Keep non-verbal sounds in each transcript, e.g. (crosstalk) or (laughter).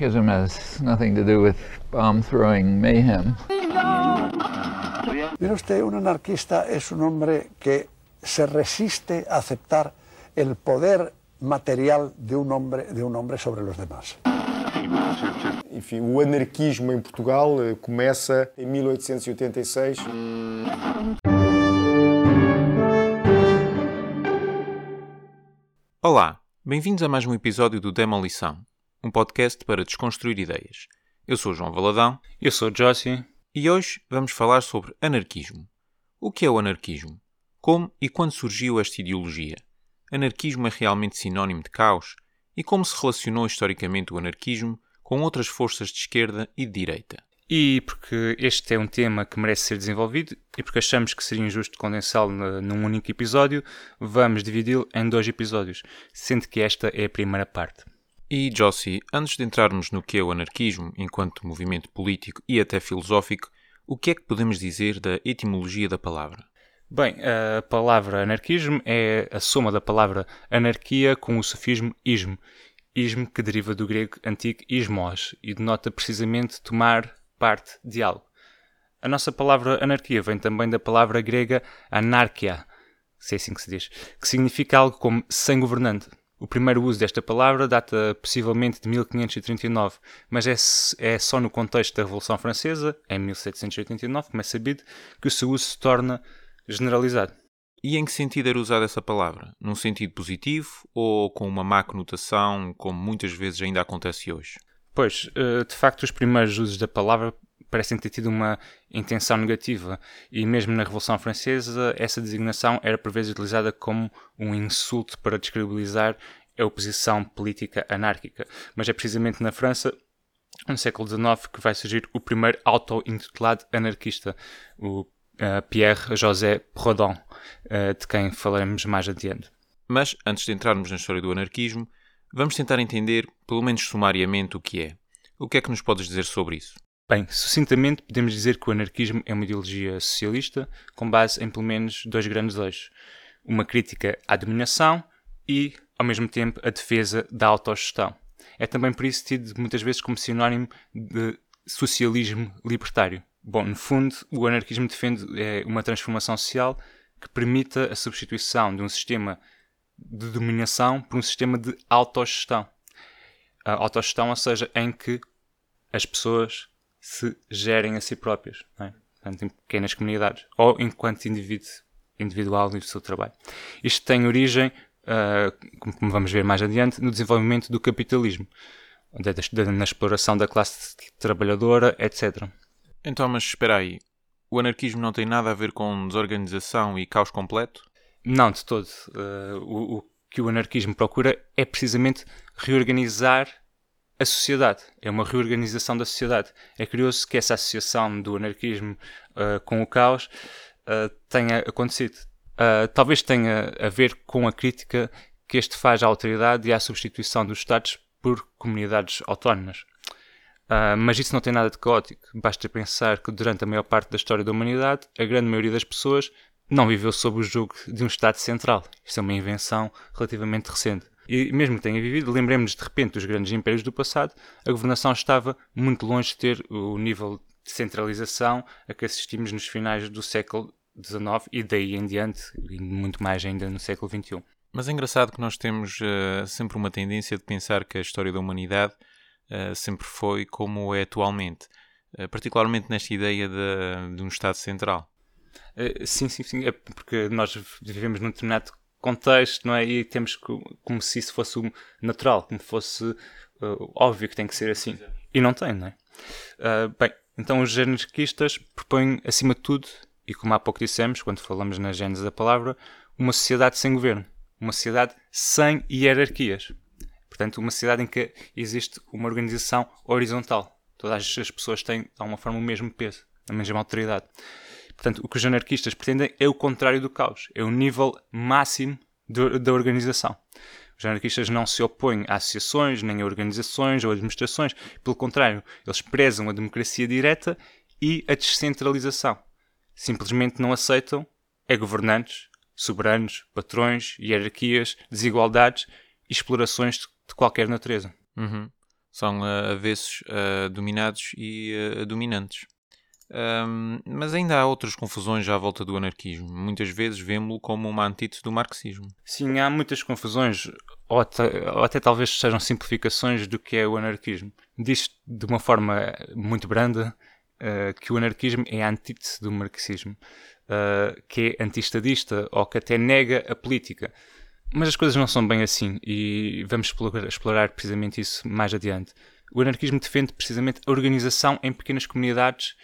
Anarchism has nothing to do with bomb throwing mayhem. Mire usted, un anarquista es un hombre que se resiste a aceptar el poder material de un hombre, de un hombre sobre los demás. Enfim, o anarquismo em Portugal eh, começa em 1886. Olá, bem-vindos a mais um episódio do Demolição, um podcast para desconstruir ideias. Eu sou João Valadão Eu sou Jossi. e hoje vamos falar sobre anarquismo. O que é o anarquismo? Como e quando surgiu esta ideologia? Anarquismo é realmente sinónimo de caos? E como se relacionou historicamente o anarquismo com outras forças de esquerda e de direita? E porque este é um tema que merece ser desenvolvido e porque achamos que seria injusto condensá-lo num único episódio, vamos dividi-lo em dois episódios, sendo que esta é a primeira parte. E, Jossi, antes de entrarmos no que é o anarquismo enquanto movimento político e até filosófico, o que é que podemos dizer da etimologia da palavra? Bem, a palavra anarquismo é a soma da palavra anarquia com o sufismo ismo. Ismo que deriva do grego antigo ismos e denota precisamente tomar parte de algo. A nossa palavra anarquia vem também da palavra grega anarquia, se é assim que se diz, que significa algo como sem governante. O primeiro uso desta palavra data possivelmente de 1539, mas é, é só no contexto da Revolução Francesa, em 1789, como é sabido, que o seu uso se torna generalizado. E em que sentido era usada essa palavra? Num sentido positivo ou com uma má conotação, como muitas vezes ainda acontece hoje? Pois, eh, de facto, os primeiros usos da palavra parecem ter tido uma intenção negativa, e mesmo na Revolução Francesa, essa designação era por vezes utilizada como um insulto para descredibilizar a oposição política anárquica. Mas é precisamente na França, no século XIX, que vai surgir o primeiro auto-intitulado anarquista, o eh, Pierre-José Proudhon, eh, de quem falaremos mais adiante. Mas, antes de entrarmos na história do anarquismo, vamos tentar entender, pelo menos sumariamente, o que é. O que é que nos podes dizer sobre isso? Bem, sucintamente podemos dizer que o anarquismo é uma ideologia socialista com base em pelo menos dois grandes eixos. Uma crítica à dominação e, ao mesmo tempo, a defesa da autogestão. É também por isso tido muitas vezes como sinónimo de socialismo libertário. Bom, no fundo, o anarquismo defende eh, uma transformação social que permita a substituição de um sistema de dominação por um sistema de autogestão. A autogestão, ou seja, em que as pessoas se gerem a si próprias, é? Portanto, em pequenas comunidades, ou enquanto indivíduo individual no seu trabalho. Isto tem origem, ah, como vamos ver mais adiante, no desenvolvimento do capitalismo, na exploração da classe trabalhadora, etc. Então, mas espera aí. O anarquismo não tem nada a ver com desorganização e caos completo? Não, de todo. Ah, o, o que o anarquismo procura é precisamente reorganizar a sociedade. É uma reorganização da sociedade. É curioso que essa associação do anarquismo ah, com o caos ah, tenha acontecido. Ah, talvez tenha a ver com a crítica que este faz à autoridade e à substituição dos Estados por comunidades autónomas. Mas isso não tem nada de caótico. Basta pensar que durante a maior parte da história da humanidade, a grande maioria das pessoas não viveu sob o jugo de um Estado central. Isto é uma invenção relativamente recente. E mesmo que tenha vivido, lembremos de repente dos grandes impérios do passado, a governação estava muito longe de ter o nível de centralização a que assistimos nos finais do século XIX e daí em diante, e muito mais ainda no século XXI. Mas é engraçado que nós temos eh, sempre uma tendência de pensar que a história da humanidade eh, sempre foi como é atualmente. Eh, particularmente nesta ideia de, de um Estado central. Sim, sim, sim. É porque nós vivemos num determinado contexto, não é? E temos co- como se isso fosse natural, como fosse eh, óbvio que tem que ser assim. E não tem, não é? Ah, bem, então os anarquistas propõem, acima de tudo, e como há pouco dissemos, quando falamos na gênese da palavra, uma sociedade sem governo. Uma sociedade sem hierarquias. Portanto, uma sociedade em que existe uma organização horizontal. Todas as pessoas têm, de alguma forma, o mesmo peso, a mesma autoridade. Portanto, o que os anarquistas pretendem é o contrário do caos. É o nível máximo da organização. Os anarquistas não se opõem a associações, nem a organizações ou administrações. Pelo contrário, eles prezam a democracia direta e a descentralização. Simplesmente não aceitam é governantes, soberanos, patrões, hierarquias, desigualdades e explorações de qualquer natureza. Uhum. São uh, avessos a dominados e uh, dominantes. Um, mas ainda há outras confusões à volta do anarquismo. Muitas vezes vemos-lo como uma antítese do marxismo. Sim, há muitas confusões, ou até, ou até, talvez sejam simplificações do que é o anarquismo. Diz de uma forma muito branda uh, que o anarquismo é a antítese do marxismo, uh, que é antistadista ou que até nega a política. Mas as coisas não são bem assim e vamos explorar precisamente isso mais adiante. O anarquismo defende precisamente a organização em pequenas comunidades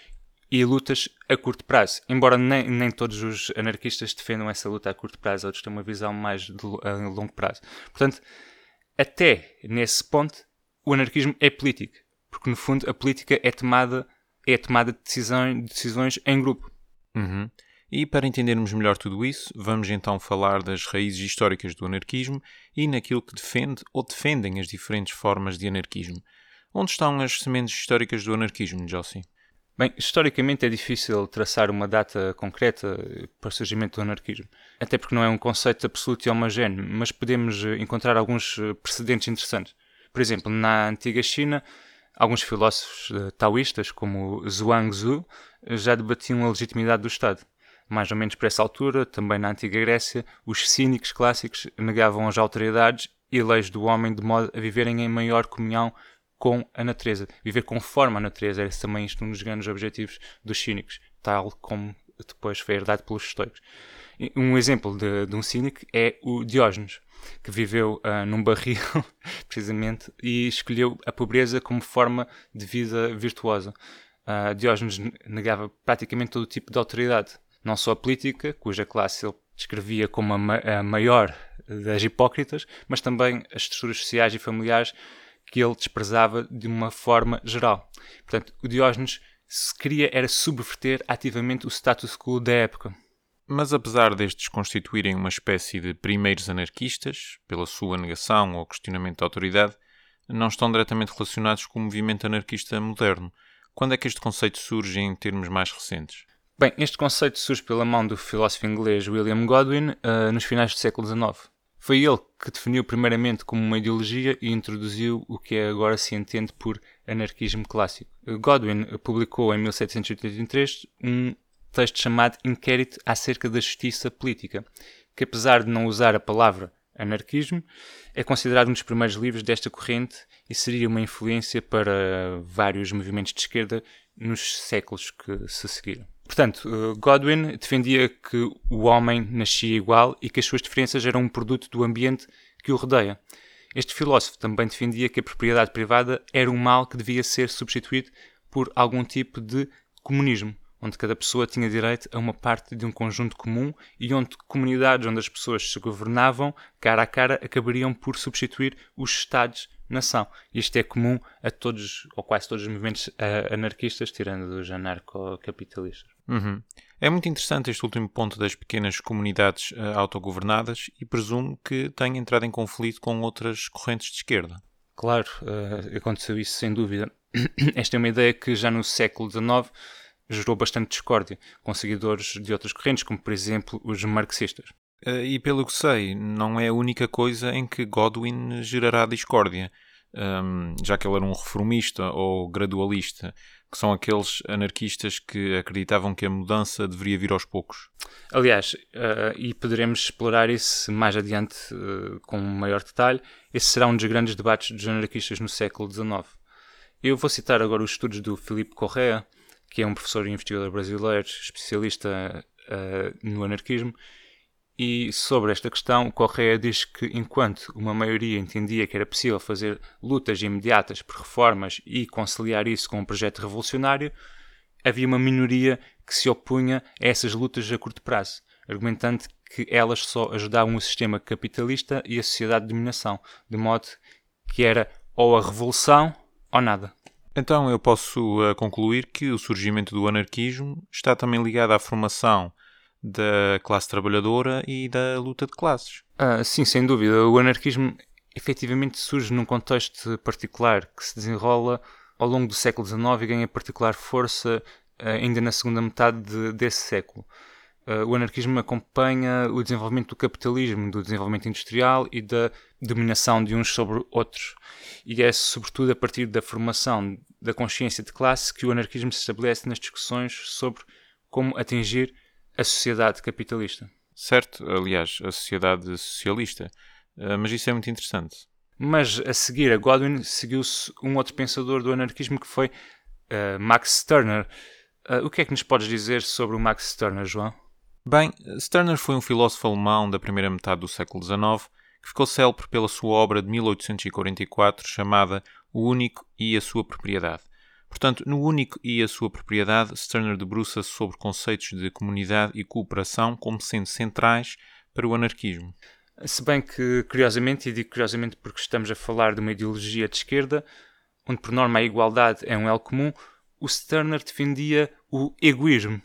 e lutas a curto prazo. Embora nem, nem todos os anarquistas defendam essa luta a curto prazo, outros têm uma visão mais de, a longo prazo. Portanto, até nesse ponto, o anarquismo é político, porque no fundo a política é tomada é tomada de decisões, decisões em grupo. Uhum. E para entendermos melhor tudo isso, vamos então falar das raízes históricas do anarquismo e naquilo que defende ou defendem as diferentes formas de anarquismo. Onde estão as sementes históricas do anarquismo, Jossi? Bem, historicamente é difícil traçar uma data concreta para o surgimento do anarquismo, até porque não é um conceito absoluto e homogéneo, mas podemos eh, encontrar alguns eh, precedentes interessantes. Por exemplo, na antiga China, alguns filósofos uh, taoístas, como Zhuangzi, já debatiam a legitimidade do Estado. Mais ou menos por essa altura, também na antiga Grécia, os cínicos clássicos negavam as autoridades e leis do homem de modo a viverem em maior comunhão com a natureza, viver conforme a natureza. Era também isto um dos grandes objetivos dos cínicos, tal como depois foi herdado pelos estoicos. Um exemplo de, de um cínico é o Diógenes, que viveu uh, num barril, (laughs) precisamente, e escolheu a pobreza como forma de vida virtuosa. Uh, Diógenes negava praticamente todo tipo de autoridade, não só a política, cuja classe ele descrevia como a, ma a maior das hipócritas, mas também as estruturas sociais e familiares que ele desprezava de uma forma geral. Portanto, o Diógenes se queria era subverter ativamente o status quo da época. Mas apesar destes constituírem uma espécie de primeiros anarquistas, pela sua negação ou questionamento da autoridade, não estão diretamente relacionados com o movimento anarquista moderno. Quando é que este conceito surge em termos mais recentes? Bem, este conceito surge pela mão do filósofo inglês William Godwin uh, nos finais do século XIX. Foi ele que definiu primeiramente como uma ideologia e introduziu o que é agora se entende por anarquismo clássico. Godwin publicou em 1783 um texto chamado Inquérito acerca da Justiça Política, que apesar de não usar a palavra anarquismo, é considerado um dos primeiros livros desta corrente e seria uma influência para vários movimentos de esquerda nos séculos que se seguiram. Portanto, eh, Godwin defendia que o homem nascia igual e que as suas diferenças eram um produto do ambiente que o rodeia. Este filósofo também defendia que a propriedade privada era um mal que devia ser substituído por algum tipo de comunismo, onde cada pessoa tinha direito a uma parte de um conjunto comum e onde comunidades onde as pessoas se governavam cara a cara acabariam por substituir os Estados nação. Isto é comum a todos, ou quase todos os movimentos uh, anarquistas, tirando os anarcocapitalistas. Uhum. É muito interessante este último ponto das pequenas comunidades uh, autogovernadas e presumo que tenha entrado em conflito com outras correntes de esquerda. Claro, uh, aconteceu isso sem dúvida. (clears throat) Esta é uma ideia que já no século XIX gerou bastante discórdia com seguidores de outras correntes, como por exemplo os marxistas. Uh, e pelo que sei, não é a única coisa em que Godwin gerará discórdia, um, já que ele era um reformista ou gradualista, que são aqueles anarquistas que acreditavam que a mudança deveria vir aos poucos. Aliás, uh, e poderemos explorar isso mais adiante uh, com maior detalhe, esse será um dos grandes debates dos anarquistas no século XIX. Eu vou citar agora os estudos do Filipe Correa, que é um professor e investigador brasileiro, especialista no anarquismo, e sobre esta questão, Correa diz que enquanto uma maioria entendia que era possível fazer lutas imediatas por reformas e conciliar isso com um projeto revolucionário, havia uma minoria que se opunha a essas lutas a curto prazo, argumentando que elas só ajudavam o sistema capitalista e a sociedade de dominação, de modo que era ou a revolução ou nada. Então eu posso uh, concluir que o surgimento do anarquismo está também ligado à formação da classe trabalhadora e da luta de classes. Ah, sim, sem dúvida. O anarquismo efetivamente surge num contexto particular que se desenrola ao longo do século XIX e ganha particular força ah, ainda na segunda metade de, desse século. Uh, o anarquismo acompanha o desenvolvimento do capitalismo, do desenvolvimento industrial e da dominação de uns sobre outros. E é sobretudo a partir da formação da consciência de classe que o anarquismo se estabelece nas discussões sobre como atingir a sociedade capitalista. Certo, aliás, a sociedade socialista. Uh, mas isso é muito interessante. Mas a seguir a Godwin seguiu-se um outro pensador do anarquismo que foi uh, Max Stirner. Uh, o que é que nos podes dizer sobre o Max Stirner, João? Bem, Stirner foi um filósofo alemão da primeira metade do século XIX que ficou célebre pela sua obra de 1844 chamada O Único e a Sua Propriedade. Portanto, no Único e a Sua Propriedade, Stirner debruça-se sobre conceitos de comunidade e cooperação como sendo centrais para o anarquismo. Se bem que, curiosamente, e digo curiosamente porque estamos a falar de uma ideologia de esquerda, onde por norma a igualdade é um elo comum, o Stirner defendia o egoísmo.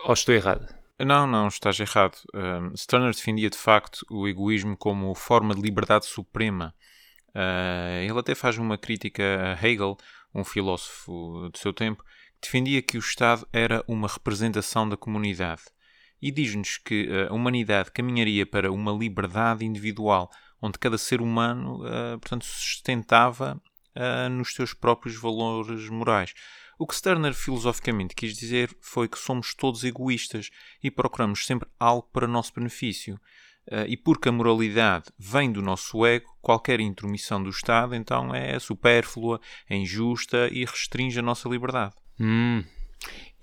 Ou estou errado? Não, não, estás errado. Um, Stirner defendia de facto o egoísmo como forma de liberdade suprema. Uh, ele até faz uma crítica a Hegel, um filósofo do seu tempo, defendia que o Estado era uma representação da comunidade e diz-nos que a humanidade caminharia para uma liberdade individual, onde cada ser humano, uh, portanto, se sustentava uh, nos seus próprios valores morais. O que Stirner filosoficamente quis dizer foi que somos todos egoístas e procuramos sempre algo para nosso benefício. Uh, e porque a moralidade vem do nosso ego, qualquer intromissão do Estado então é supérflua, é injusta e restringe a nossa liberdade. Hum,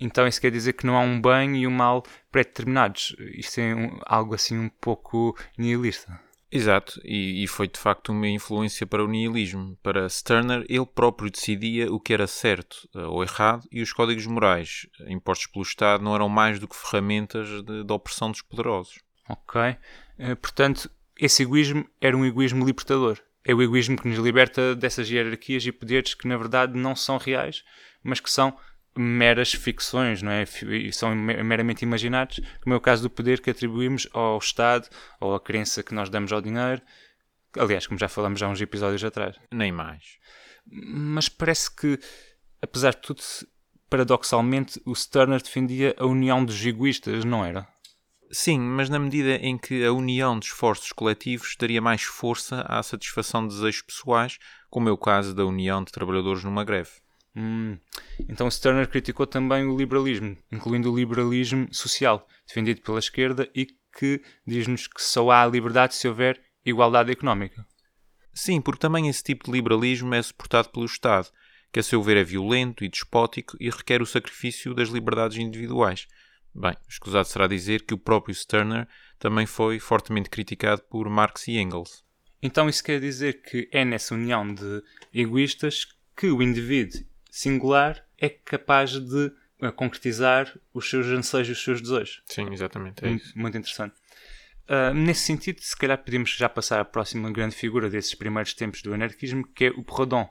então isso quer dizer que não há um bem e um mal pré-determinados. Isto é um, algo assim um pouco nihilista. Exato, e, e, foi de facto uma influência para o nihilismo. Para Stirner, ele próprio decidia o que era certo uh, ou errado e os códigos morais uh, impostos pelo Estado não eram mais do que ferramentas de, de opressão dos poderosos. Ok, uh, portanto, esse egoísmo era um egoísmo libertador. É o egoísmo que nos liberta dessas hierarquias e poderes que na verdade não são reais, mas que são meras ficções, não é? E são meramente imaginados, como é o caso do poder que atribuímos ao Estado ou à crença que nós damos ao dinheiro. Aliás, como já falamos há uns episódios atrás. Nem mais. Mas parece que, apesar de tudo, paradoxalmente, o Stirner defendia a união dos egoístas, não era? Sim, mas na medida em que a união de esforços coletivos daria mais força à satisfação de desejos pessoais, como é o caso da união de trabalhadores numa greve. Hum. Então Stirner criticou também o liberalismo, incluindo o liberalismo social, defendido pela esquerda e que diz-nos que só há liberdade se houver igualdade económica. Sim, porque também esse tipo de liberalismo é suportado pelo Estado, que a seu ver é violento e despótico e requer o sacrifício das liberdades individuais. Bem, escusado será dizer que o próprio Stirner também foi fortemente criticado por Marx e Engels. Então isso quer dizer que é nessa união de egoístas que o indivíduo singular é capaz de uh, concretizar os seus anseios e os seus desejos. Sim, exatamente. É muito, muito, interessante. Uh, nesse sentido, se calhar podemos já passar à próxima grande figura desses primeiros tempos do anarquismo, que é o Proudhon,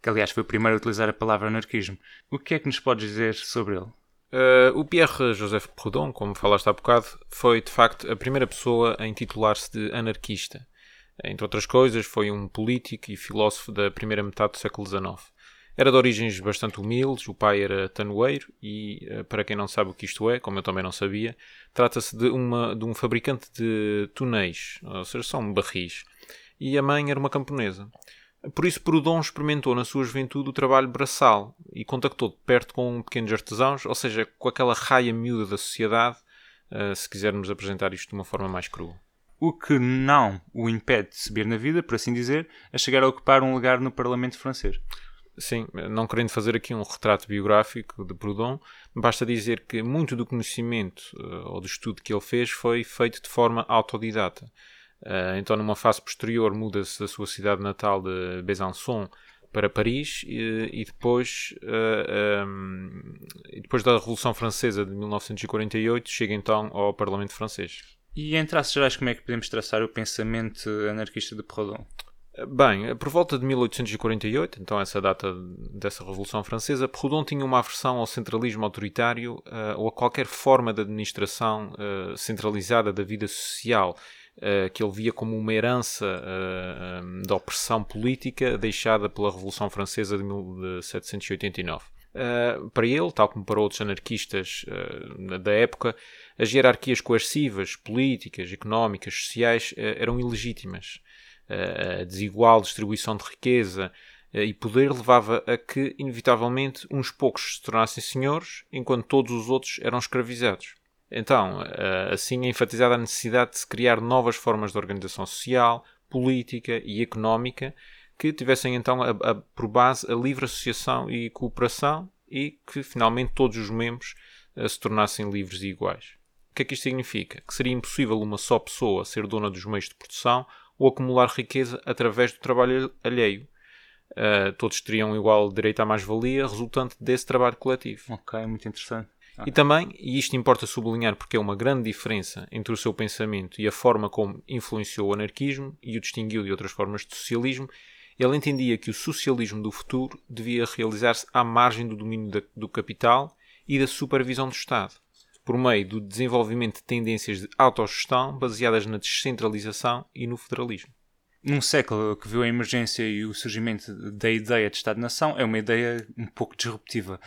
que aliás foi o primeiro a utilizar a palavra anarquismo. O que é que nos podes dizer sobre ele? Uh, o Pierre-Joseph Proudhon, como falaste há bocado, foi de facto a primeira pessoa a intitular-se de anarquista. Entre outras coisas, foi um político e filósofo da primeira metade do século XIX. Era de origens bastante humildes, o pai era tanoeiro e, eh, para quem não sabe o que isto é, como eu também não sabia, trata-se de, de um fabricante de túneis, ou seja, são barris. E a mãe era uma camponesa. Por isso, Proudhon experimentou na sua juventude o trabalho braçal e contactou de perto com pequenos artesãos, ou seja, com aquela raia miúda da sociedade, eh, se quisermos apresentar isto de uma forma mais crua. O que não o impede de subir na vida, por assim dizer, a chegar a ocupar um lugar no Parlamento francês. Sim, não querendo fazer aqui um retrato biográfico de Proudhon, basta dizer que muito do conhecimento uh, ou do estudo que ele fez foi feito de forma autodidata. Uh, então, numa fase posterior, muda-se da sua cidade natal de Besançon para Paris e, e depois, uh, um, e depois da Revolução Francesa de 1948, chega então ao Parlamento francês. E em traços gerais, como é que podemos traçar o pensamento anarquista de Proudhon? Bem, por volta de 1848, então essa data dessa Revolução Francesa, Proudhon tinha uma aversão ao centralismo autoritário uh, ou a qualquer forma de administração uh, centralizada da vida social, uh, que ele via como uma herança um, da opressão política deixada pela Revolução Francesa de 1789. para ele, tal como para outros anarquistas da época, as hierarquias coercivas, políticas, económicas, sociais eram ilegítimas. a desigual distribuição de riqueza e poder levava a que, inevitavelmente, uns poucos se tornassem senhores, enquanto todos os outros eram escravizados. Então, assim é enfatizada a necessidade de se criar novas formas de organização social, política e económica que tivessem então a, a, por base a livre associação e cooperação e que finalmente todos os membros uh, se tornassem livres e iguais. O que é que isto significa? Que seria impossível uma só pessoa ser dona dos meios de produção ou acumular riqueza através do trabalho alheio. Uh, todos teriam igual direito à mais-valia resultante desse trabalho coletivo. Ok, muito interessante. E também, e isto importa sublinhar porque é uma grande diferença entre o seu pensamento e a forma como influenciou o anarquismo e o distinguiu de outras formas de socialismo, ele entendia que o socialismo do futuro devia realizar-se à margem do domínio do capital e da supervisão do Estado, por meio do desenvolvimento de tendências de autogestão baseadas na descentralização e no federalismo. Num século que viu a emergência e o surgimento da ideia de Estado-nação, é uma ideia um pouco disruptiva,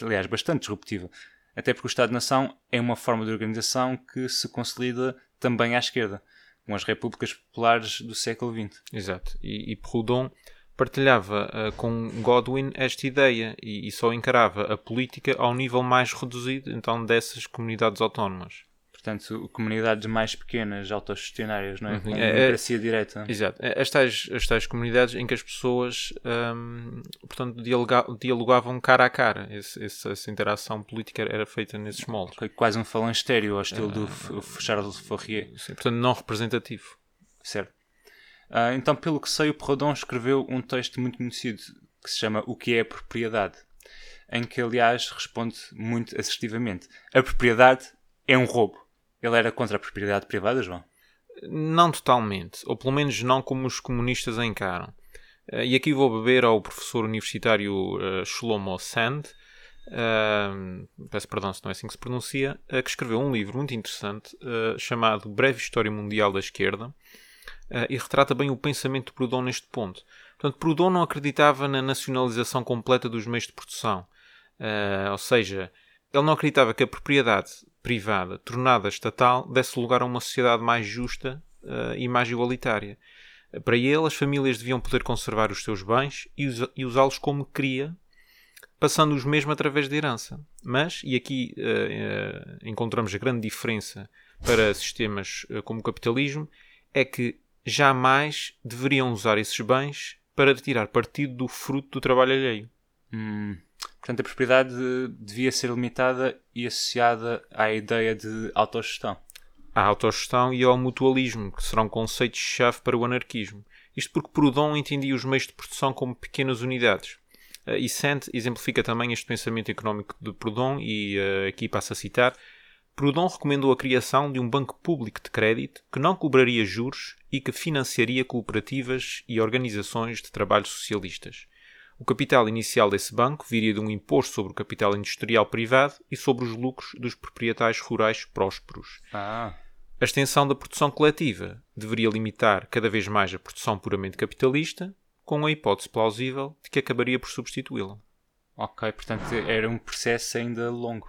aliás, bastante disruptiva, até porque o Estado-nação é uma forma de organização que se consolida também à esquerda com as repúblicas populares do século XX. Exato. E, e Proudhon partilhava uh, com Godwin esta ideia e, e, só encarava a política ao nível mais reduzido então dessas comunidades autónomas portanto, comunidades mais pequenas, autogestionárias, não é? Com é, democracia é, direta. Exato. É, as tais, as tais comunidades em que as pessoas, hum, portanto, dialoga, dialogavam cara a cara. Esse, essa interação política era feita nesses moldes. Foi quase um estéreo ao estilo do uh, Charles Fourier. Sim, portanto, não representativo. Certo. Uh, então, pelo que sei, o Proudhon escreveu um texto muito conhecido que se chama O que é a propriedade, em que, aliás, responde muito assertivamente. A propriedade é um roubo. Ele era contra a propriedade privada, João? Não totalmente, ou pelo menos não como os comunistas a encaram. Eh, e aqui vou beber ao professor universitário uh, Shlomo Sand, uh, peço perdão se não é assim que se pronuncia, que escreveu um livro muito interessante chamado Breve História Mundial da Esquerda e retrata bem o pensamento de Proudhon neste ponto. Portanto, Proudhon não acreditava na nacionalização completa dos meios de produção, ou seja, ele não acreditava que a propriedade privada tornada estatal desse lugar a uma sociedade mais justa uh, e mais igualitária. Para ele, as famílias deviam poder conservar os seus bens e, usá-los como queria, passando-os mesmo através da herança. Mas, e aqui uh, uh, encontramos a grande diferença para sistemas como o capitalismo, é que jamais deveriam usar esses bens para tirar partido do fruto do trabalho alheio. Hum. Portanto, a propriedade devia ser limitada e associada à ideia de autogestão. À autogestão e ao mutualismo, que serão conceitos-chave para o anarquismo. Isto porque Proudhon entendia os meios de produção como pequenas unidades. E Sand exemplifica também este pensamento económico de Proudhon e uh, aqui passo a citar. Proudhon recomendou a criação de um banco público de crédito que não cobraria juros e que financiaria cooperativas e organizações de trabalho socialistas. O capital inicial desse banco viria de um imposto sobre o capital industrial privado e sobre os lucros dos proprietários rurais prósperos. Ah. A extensão da produção coletiva deveria limitar cada vez mais a produção puramente capitalista, com a hipótese plausível de que acabaria por substituí-la. Ok, portanto era um processo ainda longo.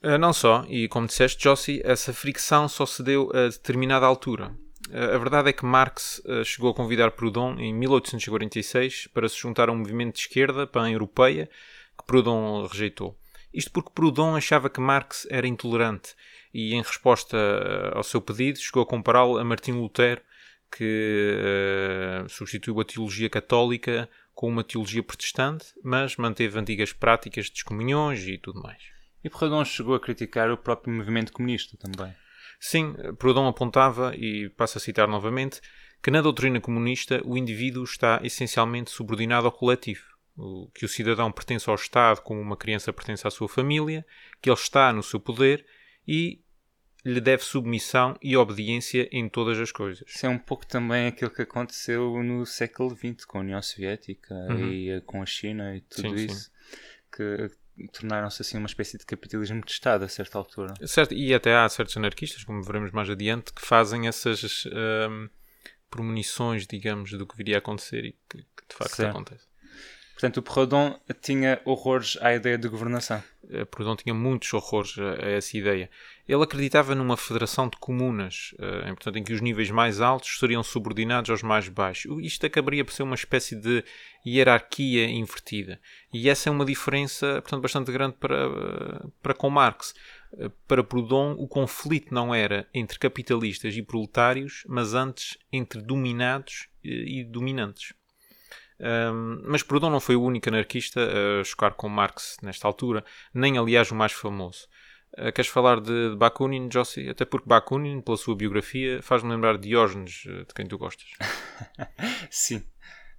Uh, não só, e como disseste, Jossi, essa fricção só se deu a determinada altura. A verdade é que Marx eh, chegou a convidar Proudhon em 1846 para se juntar a um movimento de esquerda pan-europeia que Proudhon rejeitou. Isto porque Proudhon achava que Marx era intolerante e, em resposta eh, ao seu pedido, chegou a compará-lo a Martinho Lutero, que uh, substituiu a teologia católica com uma teologia protestante, mas manteve antigas práticas de excomunhões e tudo mais. E Proudhon chegou a criticar o próprio movimento comunista também. Sim, Proudhon apontava, e passo a citar novamente, que na doutrina comunista o indivíduo está essencialmente subordinado ao coletivo, que o cidadão pertence ao Estado como uma criança pertence à sua família, que ele está no seu poder e lhe deve submissão e obediência em todas as coisas. Isso é um pouco também aquilo que aconteceu no século XX com a União Soviética uhum. e eh, com a China e tudo sim, isso. Sim. Que tornaram-se assim uma espécie de capitalismo de Estado a certa altura. Certo, e até há certos anarquistas, como veremos mais adiante, que fazem essas um, premonições, digamos, do que viria a acontecer e que, que de facto certo. acontece. Portanto, o Proudhon tinha horrores à ideia de governação. Uh, Proudhon tinha muitos horrores a, essa ideia. Ele acreditava numa federação de comunas, uh, em, portanto, em que os níveis mais altos seriam subordinados aos mais baixos. Isto acabaria por ser uma espécie de hierarquia invertida. E essa é uma diferença, portanto, bastante grande para, para com Marx. Para Proudhon, o conflito não era entre capitalistas e proletários, mas antes entre dominados e dominantes. Um, mas Proudhon não foi o único anarquista a chocar com Marx nesta altura, nem aliás o mais famoso. Uh, queres falar de, de Bakunin, Jossi? Até porque Bakunin, pela sua biografia, faz-me lembrar de Diógenes, de quem tu gostas. (laughs) Sim.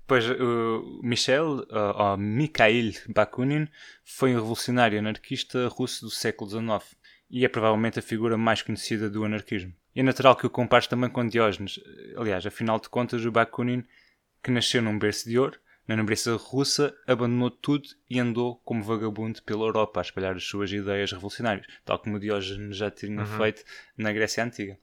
Pois o Michel, ou Mikhail Bakunin, foi um revolucionário anarquista russo do século XIX e é provavelmente a figura mais conhecida do anarquismo. É natural que o compares também com Diógenes. Aliás, afinal de contas, o Bakunin que nasceu num berço de ouro, na nobreza russa, abandonou tudo e andou como vagabundo pela Europa a espalhar as suas ideias revolucionárias, tal como Diógenes já tinha uhum. feito na Grécia Antiga.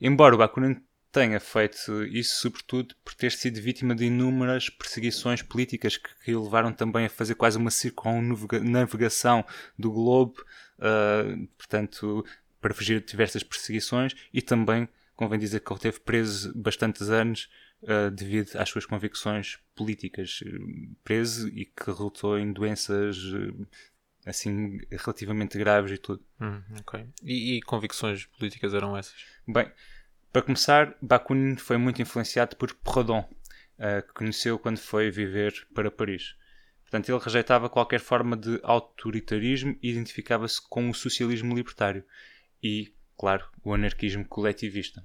Embora o Bakunin tenha feito isso sobretudo por ter sido vítima de inúmeras perseguições políticas que, que o levaram também a fazer quase uma circunnavegação do globo, uh, portanto, para fugir de diversas perseguições e também, convém dizer que ele teve preso bastantes anos uh, devido às suas convicções políticas, preso e que resultou em doenças uh, assim relativamente graves e tudo. Hum, okay. e, e, convicções políticas eram essas? Bem, para começar, Bakunin foi muito influenciado por Proudhon, uh, que conheceu quando foi viver para Paris. Portanto, ele rejeitava qualquer forma de autoritarismo e identificava-se com o socialismo libertário e, claro, o anarquismo coletivista.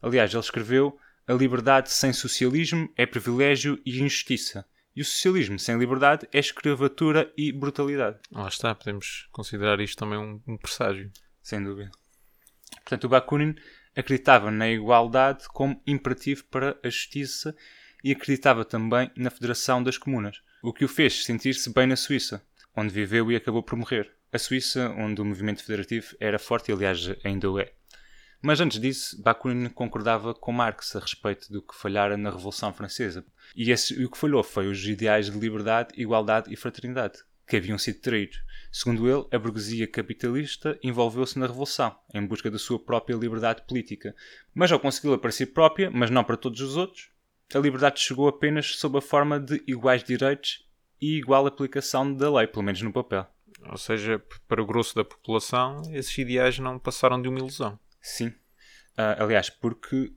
Aliás, ele escreveu a liberdade sem socialismo é privilégio e injustiça. E o socialismo sem liberdade é escravatura e brutalidade. Lá está, podemos considerar isto também um, um presságio. Sem dúvida. Portanto, o Bakunin acreditava na igualdade como imperativo para a justiça e acreditava também na Federação das Comunas, o que o fez sentir-se bem na Suíça, onde viveu e acabou por morrer. A Suíça, onde o movimento federativo era forte e, aliás, ainda o é. Mas antes disso, Bakunin concordava com Marx a respeito do que falhara na Revolução Francesa. E, esse, o que falhou foi os ideais de liberdade, igualdade e fraternidade, que haviam sido traídos. Segundo ele, a burguesia capitalista envolveu-se na Revolução, em busca da sua própria liberdade política. Mas ao consegui-la para si própria, mas não para todos os outros, a liberdade chegou apenas sob a forma de iguais direitos e igual aplicação da lei, pelo menos no papel. Ou seja, para o grosso da população, esses ideais não passaram de uma ilusão. Sim. Uh, aliás, porque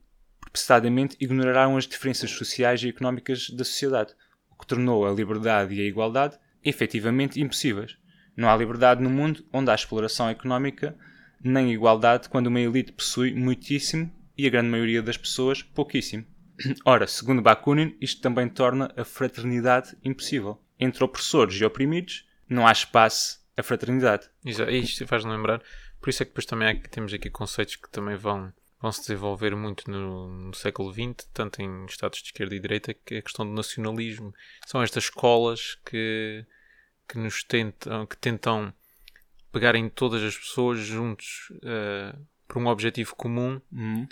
processadamente ignoraram as diferenças sociais e económicas da sociedade, o que tornou a liberdade e a igualdade efetivamente impossíveis. Não há liberdade no mundo onde há exploração económica, nem igualdade quando uma elite possui muitíssimo e a grande maioria das pessoas pouquíssimo. (clears throat) Ora, segundo Bakunin, isto também torna a fraternidade impossível. Entre opressores e oprimidos não há espaço a fraternidade. Exato. Isto faz-me lembrar por isso é que depois também temos aqui conceitos que também vão, vão se desenvolver muito no, no, século XX, tanto em estados de esquerda e direita, que é a questão do nacionalismo. São estas escolas que, que nos tentam, que tentam pegar em todas as pessoas juntos uh, por um objetivo comum. Uhum.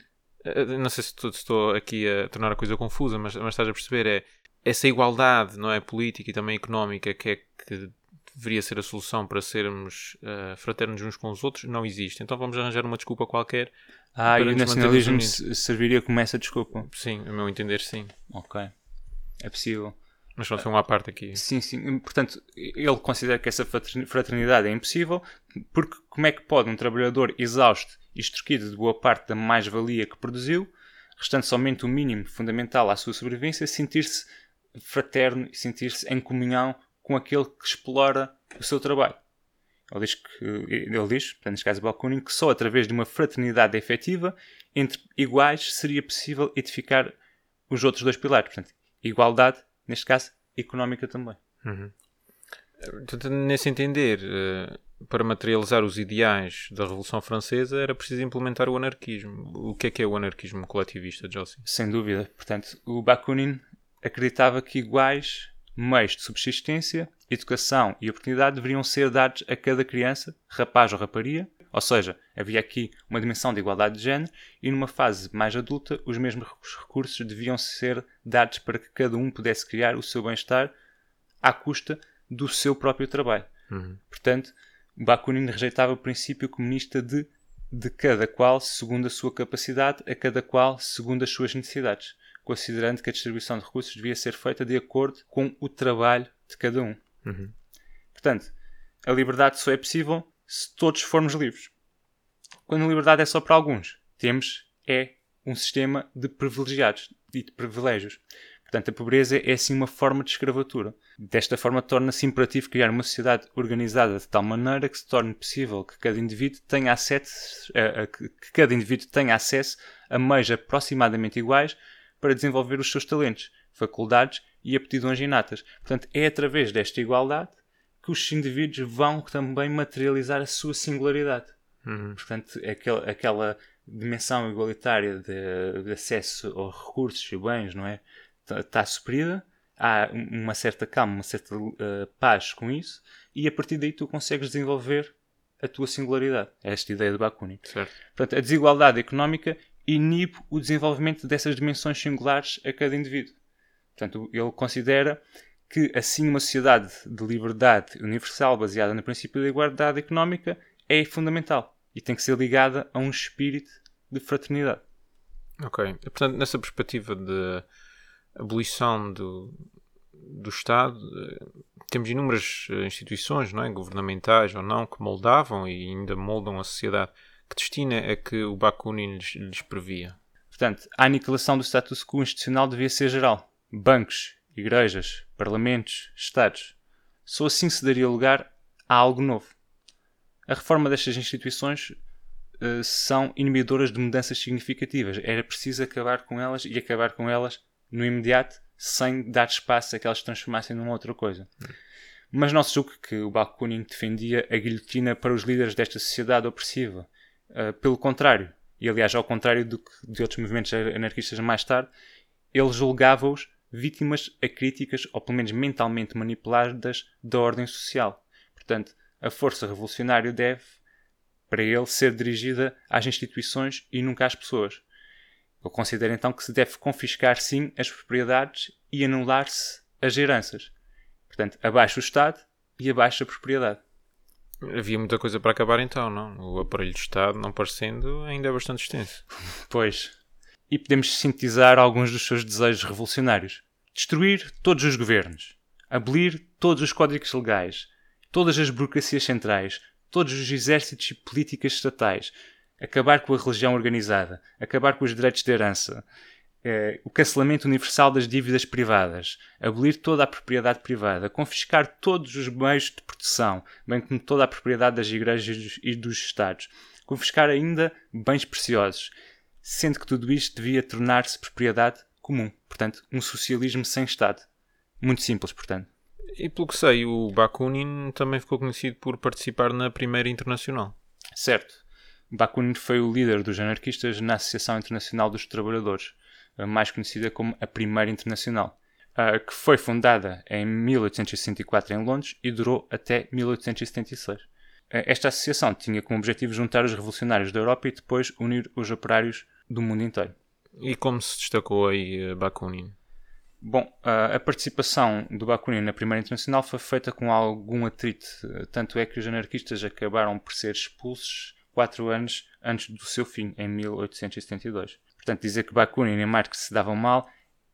Uh, não sei se estou, se estou, aqui a tornar a coisa confusa, mas, mas estás a perceber, é essa igualdade, não é, política e também económica que é que deveria ser a solução para sermos uh, fraternos uns com os outros, não existe. Então vamos arranjar uma desculpa qualquer. Ah, e o nacionalismo serviria como essa desculpa? Sim, a meu entender, sim. Ok. É possível. Mas só foi uma parte aqui. Sim, sim. Portanto, ele considera que essa fraternidade é impossível, porque como é que pode um trabalhador exausto e extorquido de boa parte da mais-valia que produziu, restando somente o mínimo fundamental à sua sobrevivência, sentir-se fraterno e sentir-se em comunhão com aquele que explora o seu trabalho. Ele diz, que, ele diz portanto, neste caso Bakunin, que só através de uma fraternidade efetiva entre iguais seria possível edificar os outros dois pilares. Portanto, igualdade, neste caso, económica também. Uhum. Portanto, nesse entender, eh, para materializar os ideais da Revolução Francesa era preciso implementar o anarquismo. O que é que é o anarquismo coletivista, Josie? Sem dúvida. Portanto, o Bakunin acreditava que iguais meios de subsistência, educação e oportunidade deveriam ser dados a cada criança, rapaz ou rapariga, ou seja, havia aqui uma dimensão de igualdade de género e numa fase mais adulta os mesmos recursos deviam ser dados para que cada um pudesse criar o seu bem-estar à custa do seu próprio trabalho. Uhum. Portanto, Bakunin rejeitava o princípio comunista de de cada qual segundo a sua capacidade, a cada qual segundo as suas necessidades, considerando que a distribuição de recursos devia ser feita de acordo com o trabalho de cada um. Uhum. Portanto, a liberdade só é possível se todos formos livres. Quando a liberdade é só para alguns, temos é um sistema de privilegiados e de privilégios. Portanto, a pobreza é assim uma forma de escravatura. Desta forma, torna-se imperativo criar uma sociedade organizada de tal maneira que se torne possível que cada indivíduo tenha acesso a, a, que cada indivíduo tenha acesso a meios aproximadamente iguais para desenvolver os seus talentos, faculdades e aptidões inatas. Portanto, é através desta igualdade que os indivíduos vão também materializar a sua singularidade. Uhum. Portanto, aquela, aquela dimensão igualitária de, de acesso aos recursos e bens, não é? está suprida, há uma certa calma, uma certa uh, paz com isso, e a partir daí tu consegues desenvolver a tua singularidade. É esta ideia de Bakunin. Certo. Portanto, a desigualdade económica inibe o desenvolvimento dessas dimensões singulares a cada indivíduo. Portanto, ele considera que, assim, uma sociedade de liberdade universal baseada no princípio da igualdade económica é fundamental e tem que ser ligada a um espírito de fraternidade. Ok. Portanto, nessa perspectiva de abolição do, do Estado, eh, temos inúmeras eh, instituições, não é? governamentais ou não, que moldavam e ainda moldam a sociedade. Que destino é que o Bakunin lhes, lhes previa? Portanto, a aniquilação do status quo institucional devia ser geral. Bancos, igrejas, parlamentos, Estados. Só assim se daria lugar a algo novo. A reforma destas instituições uh, são inibidoras de mudanças significativas. Era preciso acabar com elas e acabar com elas no imediato, sem dar espaço a que elas se transformassem numa outra coisa. Mas não se julgue que o Bakunin defendia a guilhotina para os líderes desta sociedade opressiva. Uh, pelo contrário, e aliás ao contrário do que de outros movimentos anarquistas mais tarde, ele julgava-os vítimas acríticas ou pelo menos mentalmente manipuladas da ordem social. Portanto, a força revolucionária deve, para ele, ser dirigida às instituições e nunca às pessoas. Ele considera então que se deve confiscar sim as propriedades e anular-se as heranças. Portanto, abaixo o Estado e abaixo a propriedade. Havia muita coisa para acabar então, não? O aparelho de Estado, não parecendo, ainda é bastante extenso. (laughs) Pois. E podemos sintetizar alguns dos seus desejos revolucionários. Destruir todos os governos. Abolir todos os códigos legais. Todas as burocracias centrais. Todos os exércitos e políticas estatais acabar com a religião organizada, acabar com os direitos de herança, eh, o cancelamento universal das dívidas privadas, abolir toda a propriedade privada, confiscar todos os meios de proteção, bem como toda a propriedade das igrejas e dos Estados, confiscar ainda bens preciosos, sendo que tudo isto devia tornar-se propriedade comum, portanto, um socialismo sem Estado. Muito simples, portanto. E pelo que sei, o Bakunin também ficou conhecido por participar na Primeira Internacional. Certo. Bakunin foi o líder dos anarquistas na Associação Internacional dos Trabalhadores, mais conhecida como a Primeira Internacional, que foi fundada em 1864 em Londres e durou até 1876. Esta associação tinha como objetivo juntar os revolucionários da Europa e depois unir os operários do mundo inteiro. E como se destacou aí eh, Bakunin? Bom, a participação do Bakunin na Primeira Internacional foi feita com algum atrito, tanto é que os anarquistas acabaram por ser expulsos quatro anos antes do seu fim, em 1872. Portanto, dizer que Bakunin e Marx se davam mal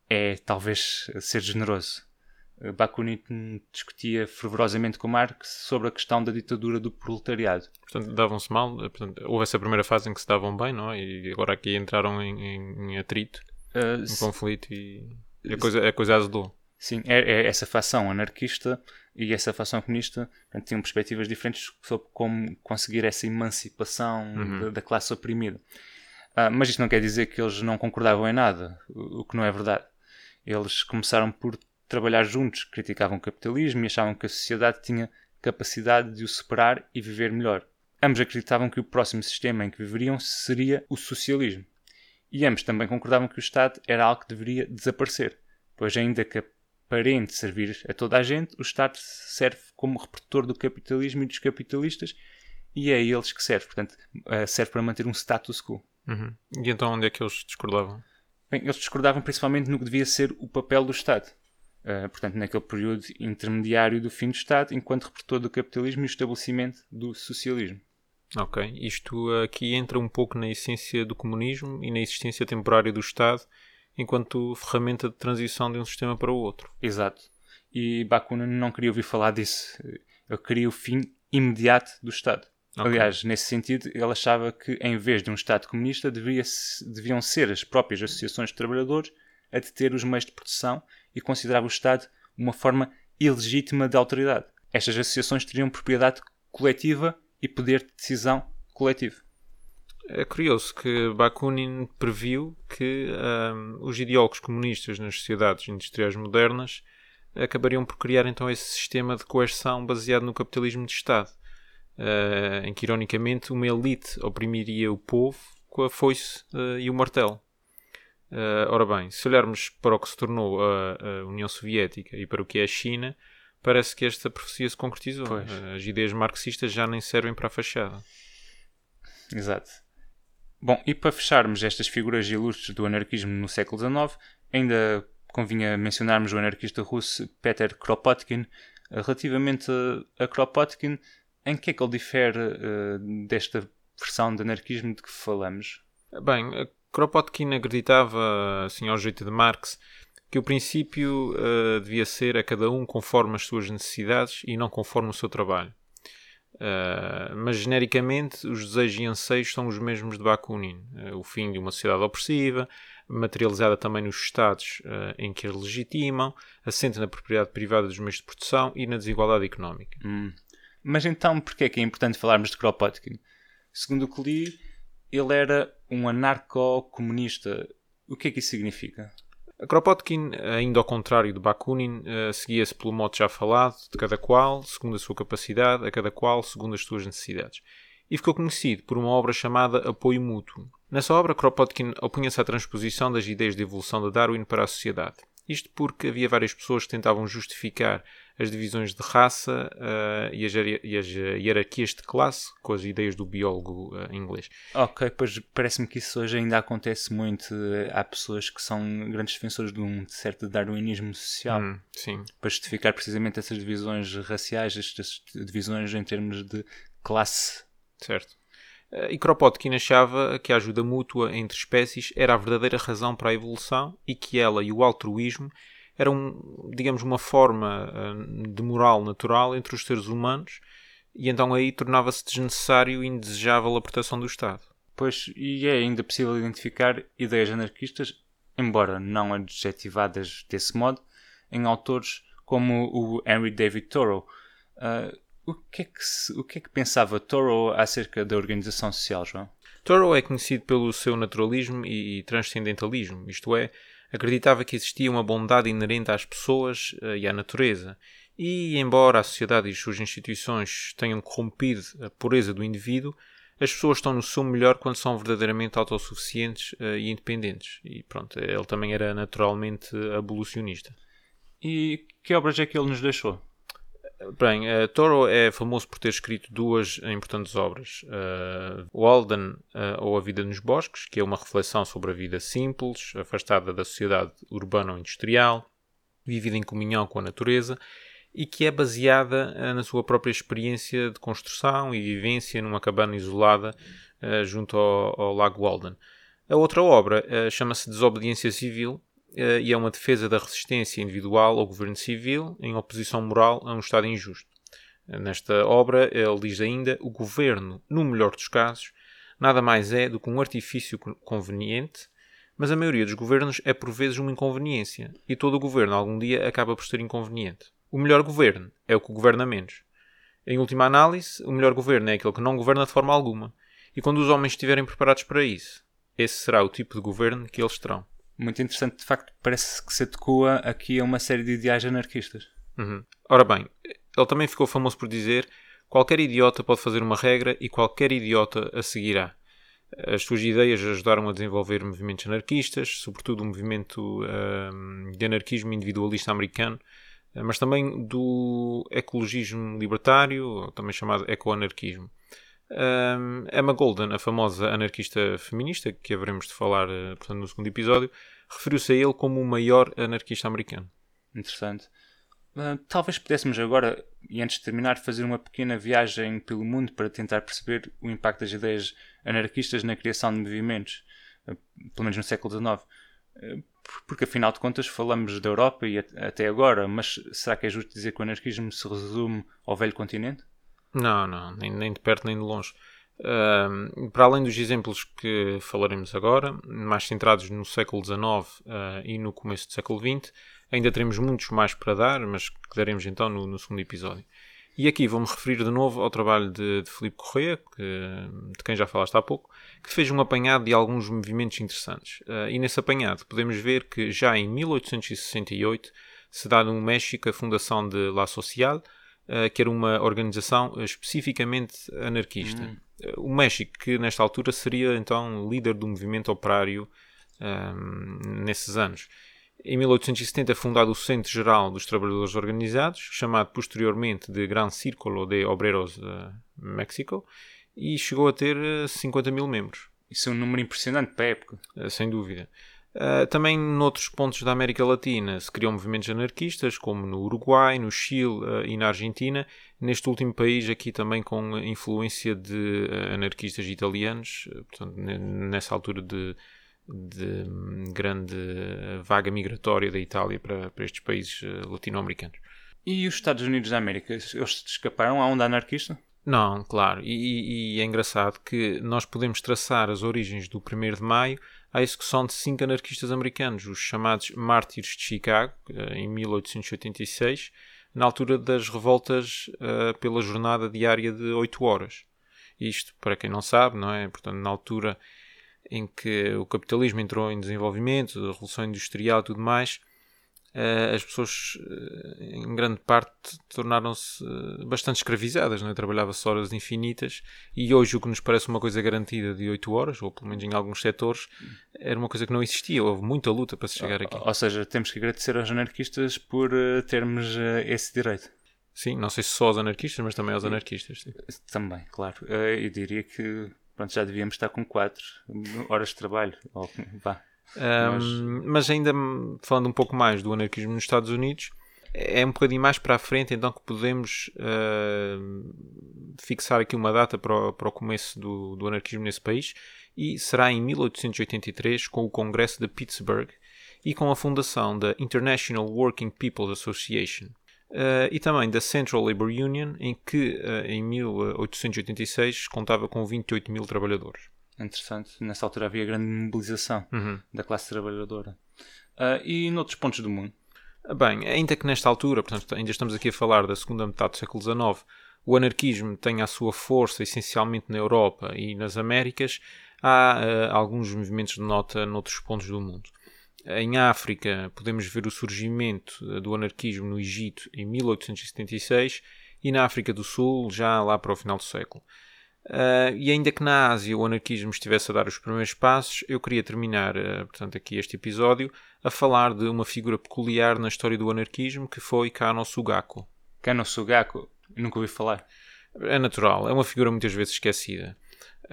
é talvez ser generoso. Bakunin discutia fervorosamente com Marx sobre a questão da ditadura do proletariado. Portanto, davam-se mal. Portanto, houve essa primeira fase em que se davam bem, não é? E agora aqui entraram em, em, em atrito, uh, em conflito e a coisa, a coisa azedou. Sim, é, é essa facção anarquista e essa facção comunista portanto, tinham perspectivas diferentes sobre como conseguir essa emancipação uhum. da, da, classe oprimida. Uh, mas isto não quer dizer que eles não concordavam em nada, o, que não é verdade. Eles começaram por trabalhar juntos, criticavam o capitalismo e achavam que a sociedade tinha capacidade de o superar e viver melhor. Ambos acreditavam que o próximo sistema em que viveriam seria o socialismo. E ambos também concordavam que o Estado era algo que deveria desaparecer, pois ainda que aparente servir a toda a gente, o Estado serve como reprodutor do capitalismo e dos capitalistas e é a eles que serve. Portanto, eh, serve para manter um status quo. Uhum. E então onde é que eles discordavam? Bem, eles discordavam principalmente no que devia ser o papel do Estado. uh, portanto, naquele período intermediário do fim do Estado, enquanto repertor do capitalismo e o estabelecimento do socialismo. Ok, isto aqui entra um pouco na essência do comunismo e na existência temporária do Estado enquanto ferramenta de transição de um sistema para o outro. Exato. E Bakunin não queria ouvir falar disso. Ele queria o fim imediato do Estado. Okay. Aliás, nesse sentido, ele achava que, em vez de um Estado comunista, devia deviam ser as próprias associações de trabalhadores a deter os meios de produção e considerava o Estado uma forma ilegítima de autoridade. Estas associações teriam propriedade coletiva e poder de decisão coletivo. É curioso que Bakunin previu que um, os ideólogos comunistas nas sociedades industriais modernas acabariam por criar então esse sistema de coerção baseado no capitalismo de Estado, uh, em que ironicamente uma elite oprimiria o povo com a foice uh, e o martelo. Uh, ora bem, se olharmos para o que se tornou a, a, União Soviética e para o que é a China, parece que esta profecia se concretizou. Pois. As ideias marxistas já nem servem para a fachada. Exato. Bom, e para fecharmos estas figuras ilustres do anarquismo no século XIX, ainda convinha mencionarmos o anarquista russo Peter Kropotkin. Relativamente a, a Kropotkin, em que é que ele difere uh, desta versão de anarquismo de que falamos? Bem, Kropotkin acreditava, assim ao jeito de Marx, que o princípio uh, devia ser a cada um conforme as suas necessidades e não conforme o seu trabalho. Uh, mas genericamente os desejos e anseios são os mesmos de Bakunin: uh, o fim de uma sociedade opressiva, materializada também nos Estados em que a legitimam, assente na propriedade privada dos meios de produção e na desigualdade económica. Hum. Mas então, porquê é que é importante falarmos de Kropotkin? Segundo o que li, ele era um anarco-comunista. O que é que isso significa? Kropotkin, ainda ao contrário de Bakunin, eh, seguia-se pelo modo já falado, de cada qual, segundo a sua capacidade, a cada qual, segundo as suas necessidades. E ficou conhecido por uma obra chamada Apoio Mútuo. Nessa obra, Kropotkin opunha-se à transposição das ideias de evolução de Darwin para a sociedade. Isto porque havia várias pessoas que tentavam justificar as divisões de raça uh, e, as, e, as, hierarquias de classe com as ideias do biólogo uh, inglês. Ok, pois parece-me que isso hoje ainda acontece muito. Há pessoas que são grandes defensores de um certo darwinismo social hum, sim. para justificar precisamente essas divisões raciais, estas divisões em termos de classe. Certo. Eh, e Kropotkin achava que a ajuda mútua entre espécies era a verdadeira razão para a evolução e que ela e o altruísmo eram, digamos, uma forma eh, de moral natural entre os seres humanos e então aí tornava-se desnecessário e indesejável a proteção do Estado. Pois, e é ainda possível identificar ideias anarquistas, embora não adjetivadas desse modo, em autores como o Henry David Thoreau. Uh, o, que é que se, o que é que pensava Thoreau acerca da organização social, João? Thoreau é conhecido pelo seu naturalismo e transcendentalismo, isto é, acreditava que existia uma bondade inerente às pessoas uh, e à natureza. E, embora a sociedade e as suas instituições tenham corrompido a pureza do indivíduo, as pessoas estão no seu melhor quando são verdadeiramente autossuficientes uh, e independentes. E pronto, ele também era naturalmente abolicionista. E que obras é que ele nos deixou? Bem, uh, Thoreau é famoso por ter escrito duas importantes obras. Uh, Walden, uh, ou A Vida nos Bosques, que é uma reflexão sobre a vida simples, afastada da sociedade urbana ou industrial, vivida em comunhão com a natureza, e que é baseada uh, na sua própria experiência de construção e vivência numa cabana isolada junto ao, ao, Lago Walden. A outra obra chama-se Desobediência Civil, e é uma defesa da resistência individual ao governo civil em oposição moral a um Estado injusto. Nesta obra, ele diz ainda: o governo, no melhor dos casos, nada mais é do que um artifício conveniente, mas a maioria dos governos é por vezes uma inconveniência, e todo o governo algum dia acaba por ser inconveniente. O melhor governo é o que governa menos. Em última análise, o melhor governo é aquele que não governa de forma alguma. E quando os homens estiverem preparados para isso, esse será o tipo de governo que eles terão muito interessante, de facto, parece que se adequa aqui a uma série de ideais anarquistas. Uhum. Ora bem, ele também ficou famoso por dizer qualquer idiota pode fazer uma regra e qualquer idiota a seguirá. As suas ideias ajudaram a desenvolver movimentos anarquistas, sobretudo o movimento um, de anarquismo individualista americano, mas também do ecologismo libertário, também chamado ecoanarquismo. Um, Emma Golden, a famosa anarquista feminista, que haveremos de falar eh, portanto, no segundo episódio, referiu-se a ele como o maior anarquista americano. Interessante. Uh, talvez pudéssemos agora, e antes de terminar, fazer uma pequena viagem pelo mundo para tentar perceber o impacto das ideias anarquistas na criação de movimentos, uh, pelo menos no século XIX. Uh, porque afinal de contas falamos da Europa e até agora, mas será que é justo dizer que o anarquismo se resume ao velho continente? Não, não, nem, nem de perto nem de longe. Para além dos exemplos que falaremos agora, mais centrados no século XIX uh, e no começo do século XX, ainda teremos muitos mais para dar, mas que daremos então no, no segundo episódio. E aqui vou-me referir de novo ao trabalho de, de Filipe Correia, que, de quem já falaste há pouco, que fez um apanhado de alguns movimentos interessantes. Uh, e nesse apanhado podemos ver que já em 1868 se dá no México a fundação de La Social, uh, que era uma organização especificamente anarquista. Hum. O México, que nesta altura seria então líder do movimento operário nesses anos. Em 1870 é fundado o Centro Geral dos Trabalhadores Organizados, chamado posteriormente de Gran Círculo de Obreros de México, e chegou a ter 50 eh, mil membros. Isso é um número impressionante para a época. Eh, sem dúvida. Uh, também noutros pontos da América Latina se criam movimentos anarquistas, como no Uruguai, no Chile uh, e na Argentina. Neste último país, aqui também com influência de uh, anarquistas italianos, portanto, nessa altura de de grande vaga migratória da Itália para, para estes países latino-americanos. E os Estados Unidos da América, eles escaparam à onda anarquista? Não, claro. E, e, é engraçado que nós podemos traçar as origens do 1 de Maio à execução de cinco anarquistas americanos, os chamados Mártires de Chicago, eh, em 1886, na altura das revoltas uh, pela jornada diária de 8 horas. Isto, para quem não sabe, não é? Portanto, na altura em que o capitalismo entrou em desenvolvimento, a revolução industrial e tudo mais, as pessoas, uh, em grande parte, tornaram-se uh, bastante escravizadas, não é? trabalhava-se horas infinitas, e hoje o que nos parece uma coisa garantida de 8 horas, ou pelo menos em alguns setores, era uma coisa que não existia, houve muita luta para se chegar aqui. Ou seja, temos que agradecer aos anarquistas por termos esse direito. Sim, não sei se só aos anarquistas, mas também aos anarquistas. Sim. Também, claro. Eu diria que pronto, já devíamos estar com 4 horas de trabalho. Ou, vá. Um, mas... ainda falando um pouco mais do anarquismo nos Estados Unidos, é um bocadinho mais para a frente então que podemos uh, fixar aqui uma data para o, para o começo do, do, anarquismo nesse país e será em 1883 com o Congresso de Pittsburgh e com a fundação da International Working People's Association. Uh, e também da Central Labor Union, em que uh, em 1886 contava com 28 mil trabalhadores. Interessante. Nessa altura havia grande mobilização uhum. da classe trabalhadora. Uh, e noutros pontos do mundo? Bem, ainda que nesta altura, portanto, ainda estamos aqui a falar da segunda metade do século XIX, o anarquismo tenha a sua força essencialmente na Europa e nas Américas, há alguns movimentos de nota noutros pontos do mundo. Em África, podemos ver o surgimento eh, do anarquismo no Egito em 1876 e na África do Sul já lá para o final do século. Uh, e ainda que na Ásia o anarquismo estivesse a dar os primeiros passos, eu queria terminar, uh, portanto, aqui este episódio a falar de uma figura peculiar na história do anarquismo que foi Kano Sugaku. Kano Sugaku? nunca ouvi falar. É natural, é uma figura muitas vezes esquecida.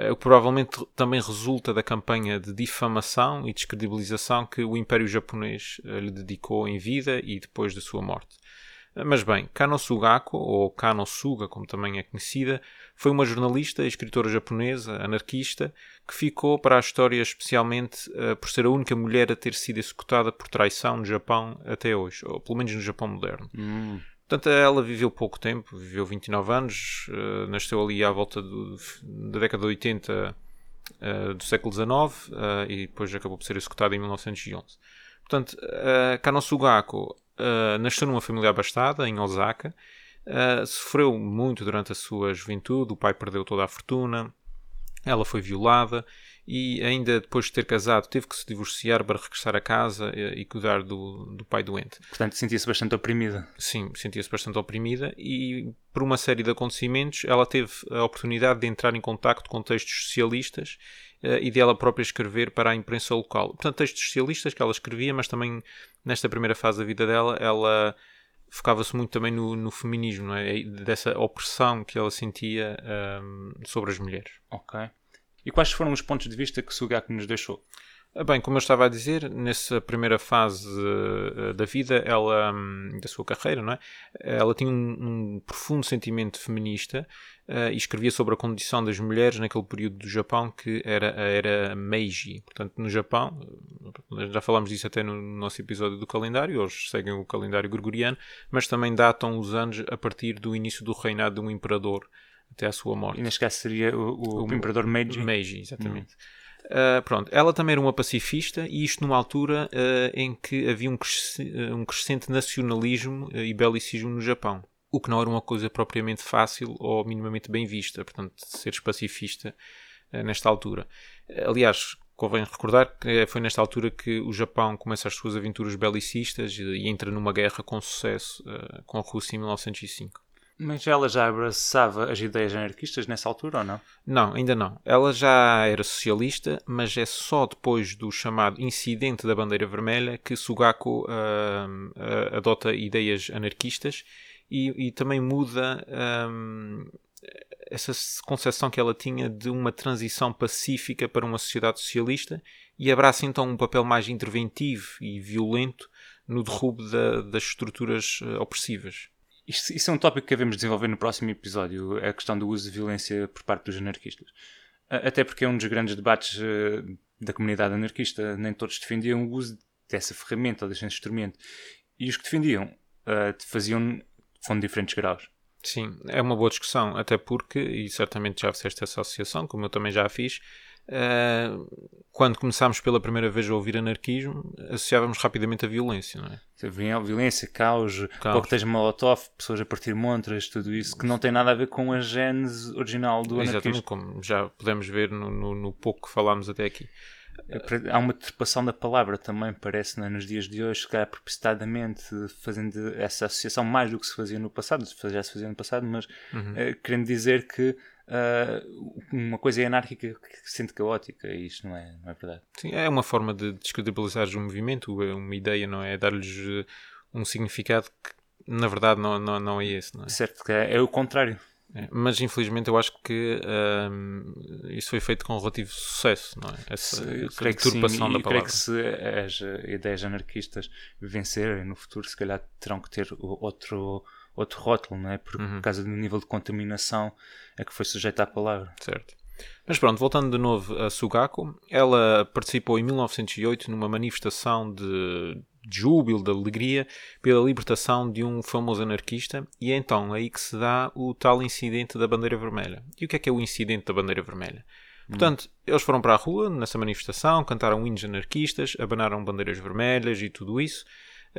O que provavelmente também resulta da campanha de difamação e descredibilização que o Império Japonês lhe dedicou em vida e depois da sua morte. Eh, mas bem, Kano Sugako, ou Kano Suga, como também é conhecida, foi uma jornalista e escritora japonesa, anarquista, que ficou para a história especialmente uh, por ser a única mulher a ter sido executada por traição no Japão até hoje, ou pelo menos no Japão moderno. Hum. Portanto, ela viveu pouco tempo, viveu 29 anos, uh, nasceu ali à volta do, da década de 80 uh, do século XIX e depois acabou por ser executada em 1911. Portanto, uh, Kano Sugako nasceu numa família abastada, em Osaka, sofreu muito durante a sua juventude, o pai perdeu toda a fortuna, ela foi violada e ainda depois de ter casado teve que se divorciar para regressar a casa e, e cuidar do, do pai doente. Portanto, sentia-se bastante oprimida. Sim, sentia-se bastante oprimida e por uma série de acontecimentos ela teve a oportunidade de entrar em contacto com textos socialistas uh, e de ela própria escrever para a imprensa local. Portanto, textos socialistas que ela escrevia, mas também nesta primeira fase da vida dela ela focava-se muito também no, no feminismo, é? dessa opressão que ela sentia um, ehm, sobre as mulheres. Ok. E quais foram os pontos de vista que Sugaku nos deixou? Ah, Bem, como eu estava a dizer, nessa primeira fase eh, da vida, ela, hum, da sua carreira, não é? Ela tinha um, um profundo sentimento feminista eh, e escrevia sobre a condição das mulheres naquele período do Japão que era a era Meiji. Portanto, no Japão, já falámos disso até no nosso episódio do calendário, eles seguem o calendário gregoriano, mas também datam os anos a partir do início do reinado de um imperador até à sua morte. E neste caso seria o, o, O- imperador Meiji. Meiji, exatamente. Uh, pronto, ela também era uma pacifista e isto numa altura uh, em que havia um, uh, um crescente nacionalismo uh, e belicismo no Japão. O que não era uma coisa propriamente fácil ou minimamente bem vista, portanto, seres pacifista nesta altura. Aliás, convém recordar que foi nesta altura que o Japão começa as suas aventuras belicistas e entra numa guerra com sucesso com a Rússia em 1905. Mas ela já abraçava as ideias anarquistas nessa altura ou não? Não, ainda não. Ela já era socialista, mas é só depois do chamado incidente da bandeira vermelha que Sugaku ahm, ah, adota ideias anarquistas e, e também muda ahm, essa concepção que ela tinha de uma transição pacífica para uma sociedade socialista e abraça então um papel mais interventivo e violento no derrubo da- das estruturas ah, opressivas. Isto, isso é um tópico que devemos desenvolver no próximo episódio, a questão do uso de violência por parte dos anarquistas. Até porque é um dos grandes debates eh, da comunidade anarquista. Nem todos defendiam o uso dessa ferramenta ou desse instrumento. E os que defendiam eh, faziam com diferentes graus. Sim, é uma boa discussão, até porque, e certamente já fizeste essa associação, como eu também já a fiz, eh, quando começámos pela primeira vez a ouvir anarquismo, associávamos rapidamente a violência, não é? Violência, caos, Caos. coquetéis molotov, pessoas a partir montras, tudo isso, que não tem nada a ver com a gênese original do Exatamente, anarquismo. como já podemos ver no, no- no pouco que falámos até aqui. Há uma deturpação da palavra também, parece, né, nos dias de hoje, se calhar propositadamente, fazendo essa associação mais do que se fazia no passado, já se fazia no passado, mas eh, querendo dizer que ah, uma coisa é anárquica que se sente caótica, e isto não é, não é verdade. Sim, é uma forma de descredibilizar o movimento, é uma ideia, não é? Dar-lhes eh, um significado que, na verdade, não, não, não é esse, não é? Certo que é, é o contrário. É, Mas infelizmente eu acho que ahm, isso foi feito com relativo sucesso, não é? Essa, essa creio deturpação da creio palavra. que se as ideias anarquistas vencerem no futuro, se calhar terão que ter outro, outro rótulo, não é? Por, Uhum. por causa do nível de contaminação a que foi sujeita a palavra. Certo. Mas pronto, voltando de novo a Sugaku, ela participou em 1908 numa manifestação de de júbilo, de alegria, pela libertação de um famoso anarquista, e é então aí que se dá o tal incidente da bandeira vermelha. E o que é que é o incidente da bandeira vermelha? Portanto, eles foram para a rua nessa manifestação, cantaram hinos anarquistas, abanaram bandeiras vermelhas e tudo isso,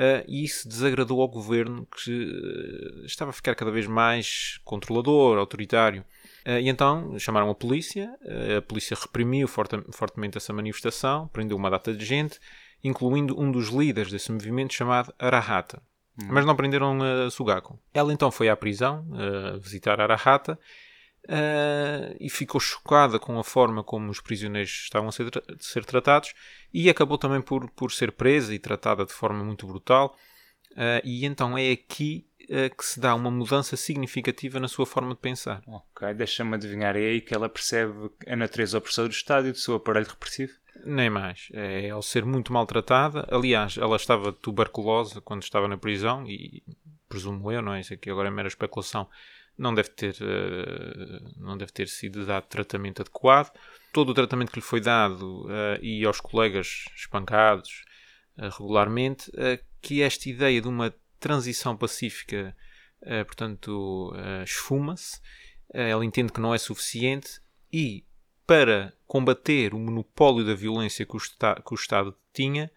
eh, e isso desagradou ao governo que eh, estava a ficar cada vez mais controlador, autoritário. Eh, e então chamaram a polícia, a polícia reprimiu forte- fortemente essa manifestação, prendeu uma data de gente, incluindo um dos líderes desse movimento chamado Arahata. Mas não prenderam a Sugaku. Ela então foi à prisão visitar Arahata eh, e ficou chocada com a forma como os prisioneiros estavam a ser, tra- ser tratados e acabou também por, por ser presa e tratada de forma muito brutal. Eh, e então é aqui eh, que se dá uma mudança significativa na sua forma de pensar. Ok, deixa-me adivinhar, é aí que ela percebe a natureza opressora do Estado e do seu aparelho repressivo? Nem mais. É ao ser muito maltratada. Aliás, ela estava tuberculosa quando estava na prisão e presumo eu, não é? Isso aqui agora é mera especulação. Não deve ter, eh, não deve ter sido dado tratamento adequado. Todo o tratamento que lhe foi dado eh, e aos colegas espancados eh, regularmente, que esta ideia de uma transição pacífica, portanto, esfuma-se. Ela entende que não é suficiente e para combater o monopólio da violência que o, que o Estado tinha,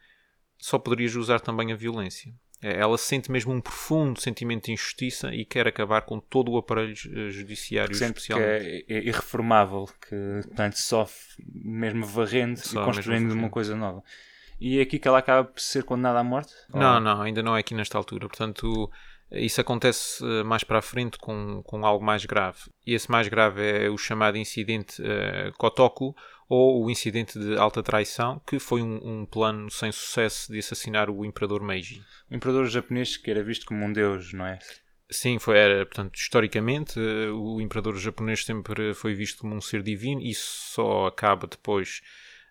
só poderias usar também a violência. Eh, Ela sente mesmo um profundo sentimento de injustiça e quer acabar com todo o aparelho eh, judiciário, Sente que é, é irreformável, que portanto, sofre mesmo varrendo Só e construindo uma coisa nova. E é aqui que ela acaba por ser condenada à morte? Não, Ou- não, ainda não é aqui nesta altura. Portanto, isso acontece eh, mais para a frente com, com algo mais grave. E esse mais grave é o chamado incidente eh, Kotoku, ou o incidente de alta traição, que foi um, um plano sem sucesso de assassinar o imperador Meiji. O imperador japonês que era visto como um deus, não é? Sim, foi, era, portanto, historicamente, o imperador japonês sempre foi visto como um ser divino. Isso só acaba depois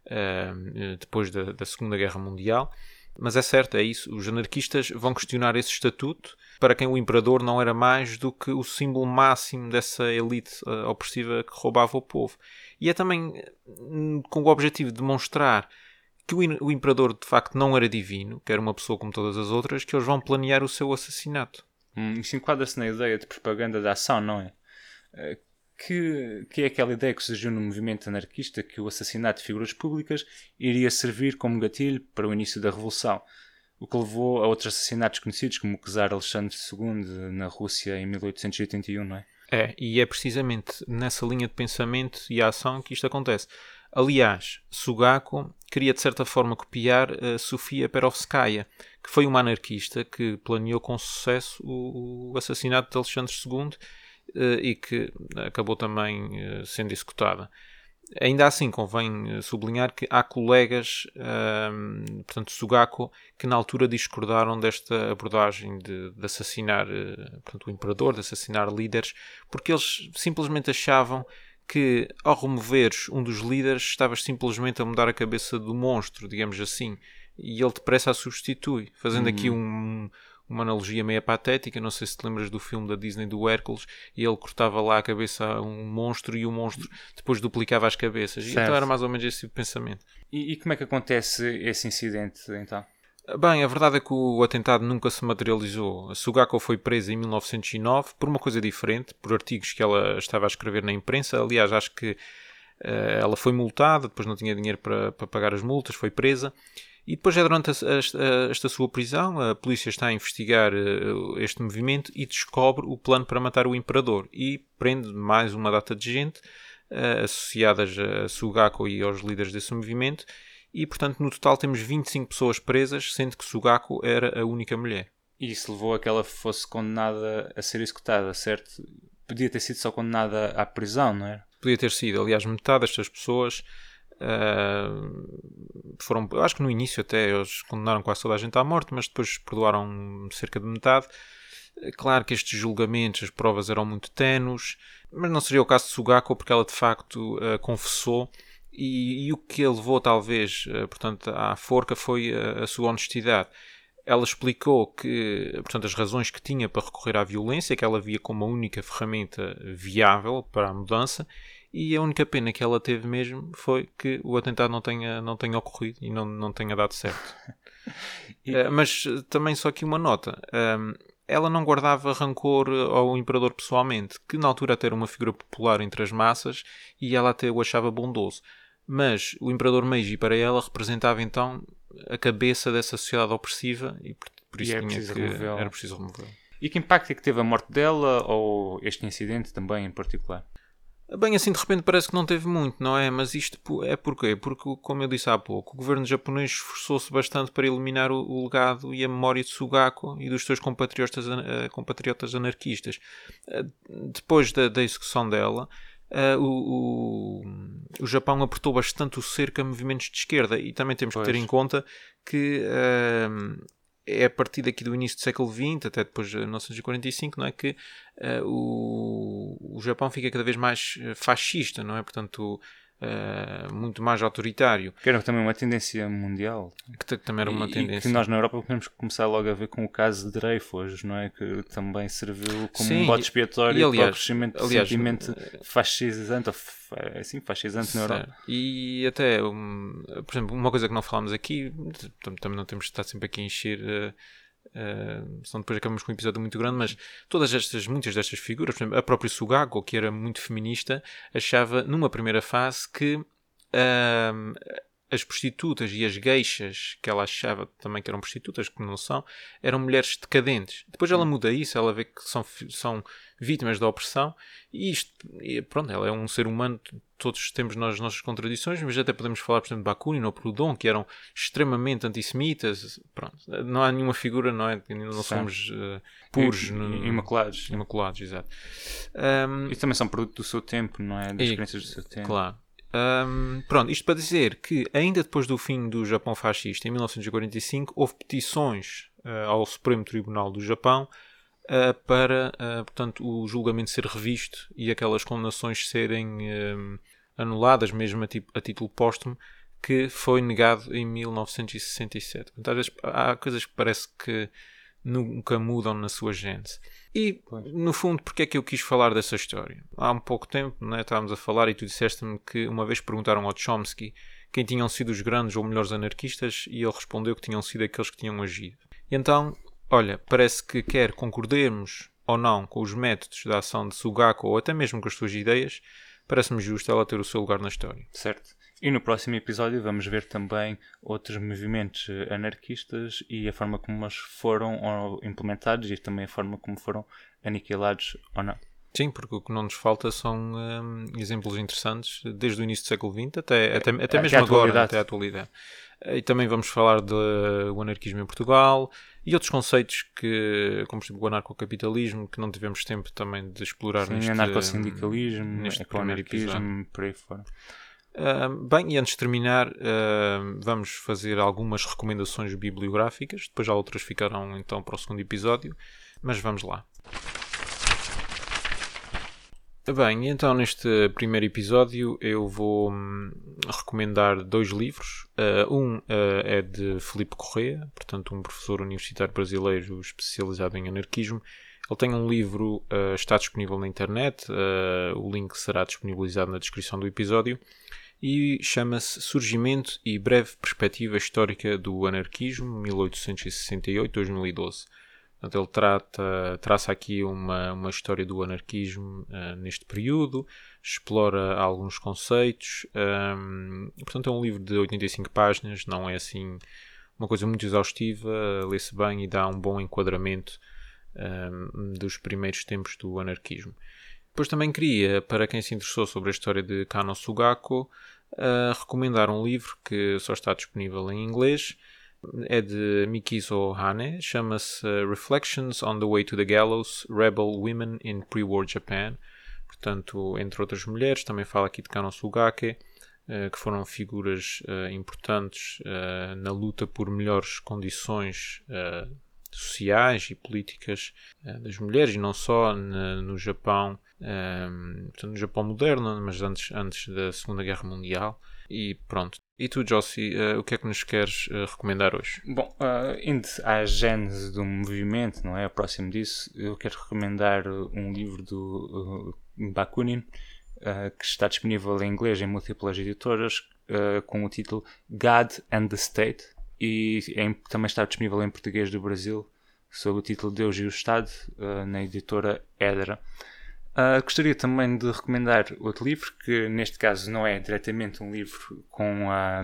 uh, depois da, da Segunda Guerra Mundial. Mas é certo, é isso. Os anarquistas vão questionar esse estatuto, para quem o imperador não era mais do que o símbolo máximo dessa elite uh, opressiva que roubava o povo. E é também uh, com o objetivo de demonstrar que o, imperador de facto não era divino, que era uma pessoa como todas as outras, que eles vão planear o seu assassinato. Hum, isso enquadra-se na ideia de propaganda da ação, não é? Uh, que, que é aquela ideia que surgiu no movimento anarquista que o assassinato de figuras públicas iria servir como gatilho para o início da Revolução, o que levou a outros assassinatos conhecidos, como o czar Alexandre II na Rússia em 1881, não é? É, e é precisamente nessa linha de pensamento e ação que isto acontece. Aliás, Sugaku queria de certa forma copiar a Sofia Perovskaya, que foi uma anarquista que planeou com sucesso o assassinato de Alexandre II eh, e que acabou também eh, sendo executada. Ainda assim, convém eh, sublinhar que há colegas, um, portanto, Sugaku, que na altura discordaram desta abordagem de, de assassinar portanto, o imperador, de assassinar líderes, porque eles simplesmente achavam que ao removeres um dos líderes estavas simplesmente a mudar a cabeça do monstro, digamos assim, e ele depressa a substitui, fazendo aqui uhum. um, uma analogia meio patética. Não sei se te lembras do filme da Disney do Hércules e ele cortava lá a cabeça a um monstro e o monstro depois duplicava as cabeças. Certo. Então era mais ou menos esse tipo de pensamento. E, e como é que acontece esse incidente então? Bem, a verdade é que o atentado nunca se materializou. A Sugako foi presa em 1909 por uma coisa diferente, por artigos que ela estava a escrever na imprensa. Aliás, acho que uh, ela foi multada, depois não tinha dinheiro para, para pagar as multas, foi presa. E depois, é durante esta sua prisão, a polícia está a investigar uh, este movimento e descobre o plano para matar o imperador e prende mais uma data de gente uh, associadas a Sugaku e aos líderes desse movimento. E, portanto, no total temos 25 pessoas presas, sendo que Sugaku era a única mulher. E isso levou a que ela fosse condenada a ser executada, certo? Podia ter sido só condenada à prisão, não é? Podia ter sido. Aliás, metade destas pessoas Uh, foram, eu acho que no início até eles condenaram quase toda a gente à morte, mas depois perdoaram cerca de metade. Claro que estes julgamentos, as provas eram muito tenues, mas não seria o caso de Sugaku porque ela de facto uh, confessou e, e, o que a levou talvez, uh, portanto, à forca foi a, a sua honestidade ela explicou que, portanto, as razões que tinha para recorrer à violência, que ela via como a única ferramenta viável para a mudança e a única pena que ela teve mesmo foi que o atentado não tenha, não tenha ocorrido e não, não tenha dado certo. (laughs) e... uh, mas também só aqui uma nota. Um, ela não guardava rancor ao imperador pessoalmente, que na altura até era uma figura popular entre as massas e ela até o achava bondoso. Mas o imperador Meiji para ela representava então a cabeça dessa sociedade opressiva e por, por isso e era, preciso que, era preciso removê-lo. E que impacto é que teve a morte dela ou este incidente também em particular? Bem, assim de repente parece que não teve muito, não é? Mas isto é porquê? Porque, como eu disse há pouco, o governo japonês esforçou-se bastante para eliminar o, o, legado e a memória de Sugaku e dos seus compatriotas, uh, compatriotas anarquistas. Uh, depois da, da, execução dela, uh, o, o, o, Japão apertou bastante o cerco a movimentos de esquerda e também temos pois. que ter em conta que é a partir daqui do início do século XX, até depois de 1945, não é que uh, o, o Japão fica cada vez mais eh, fascista, não é? Portanto, uh, muito mais autoritário. Que era também uma tendência mundial. Que, também era uma e, tendência. E que nós na Europa podemos começar logo a ver com o caso de Dreyfus, não é? Que também serviu como Sim, um bote expiatório e, aliás, para o crescimento aliás, sentimento fascisante, ou assim, fascisante na Europa. E até, um, por exemplo, uma coisa que não falámos aqui, também não temos de estar sempre aqui a encher... Uh, Uh, senão depois acabamos com um episódio muito grande, mas todas estas, muitas destas figuras, por exemplo, a própria Sugago, que era muito feminista, achava numa primeira fase que uh, as prostitutas e as geixas, que ela achava também que eram prostitutas, que não são, eram mulheres decadentes. Depois ela muda isso, ela vê que são, são vítimas da opressão, e isto, e pronto, ela é um ser humano, todos temos nós as nossas contradições, mas até podemos falar, por exemplo, de Bakunin ou Proudhon, que eram extremamente antissemitas, pronto, não há nenhuma figura, não é? Não somos uh, puros. I, no, imaculados. Imaculados, exato. Um, e também são produto do seu tempo, não é? Das e, crenças do seu tempo. Claro. Um, pronto, isto para dizer que ainda depois do fim do Japão fascista, em 1945, houve petições uh, ao Supremo Tribunal do Japão uh, para, uh, portanto, o julgamento ser revisto e aquelas condenações serem anuladas, mesmo a, tipo, a título póstumo, que foi negado em 1967. Portanto, às vezes há coisas que parece que nunca mudam na sua gênese. E, no fundo, porque é que eu quis falar dessa história? Há um pouco tempo, né, estávamos a falar e tu disseste-me que uma vez perguntaram ao Chomsky quem tinham sido os grandes ou melhores anarquistas e ele respondeu que tinham sido aqueles que tinham agido. E então, olha, parece que quer concordemos ou não com os métodos da ação de Sugaku ou até mesmo com as suas ideias, parece-me justo ela ter o seu lugar na história. Certo. E no próximo episódio vamos ver também outros movimentos anarquistas e a forma como eles foram implementados e também a forma como foram aniquilados ou não. Sim, porque o que não nos falta são um, exemplos interessantes desde o início do século XX até, até, até mesmo agora, até a atualidade. E também vamos falar do anarquismo em Portugal e outros conceitos que, como por exemplo o anarcocapitalismo, que não tivemos tempo também de explorar Sim, neste anarcossindicalismo, neste anarquismo, por aí fora. Uh, bem, e antes de terminar, uh, vamos fazer algumas recomendações bibliográficas. Depois já outras ficarão então para o segundo episódio. Mas vamos lá. Bem, então neste primeiro episódio eu vou hum, recomendar dois livros. Uh, um uh, é de Felipe Correa, portanto um professor universitário brasileiro especializado em anarquismo. Ele tem um livro, uh, está disponível na internet, o link será disponibilizado na descrição do episódio, e chama-se Surgimento e Breve Perspectiva Histórica do Anarquismo, 1868-2012. Portanto, ele trata, traça aqui uma, uma história do anarquismo uh, neste período, explora alguns conceitos. Um, portanto, é um livro de 85 páginas, não é assim uma coisa muito exaustiva, lê-se bem e dá um bom enquadramento um, dos primeiros tempos do anarquismo. Depois também queria, para quem se interessou sobre a história de Kano Sugaku, uh, recomendar um livro que só está disponível em inglês, é de Mikizo Hane, chama-se Reflections on the Way to the Gallows, Rebel Women in Pre-War Japan. Portanto, entre outras mulheres, também fala aqui de Kano Sugake, uh, que foram figuras uh, importantes na luta por melhores condições sociais e políticas das mulheres, e não só no Japão, no Japão moderno, mas antes, antes da Segunda Guerra Mundial. E pronto, e tu, Jossi, uh, o que é que nos queres uh, recomendar hoje? Bom, uh, indo à gênese do movimento, não é? Próximo disso, eu quero recomendar um livro do Bakunin, que está disponível em inglês em múltiplas editoras, com o título God and the State, e em, também está disponível em português do Brasil, sob o título Deus e o Estado, na editora Edra. Uh, gostaria também de recomendar outro livro, que neste caso não é diretamente um livro com a,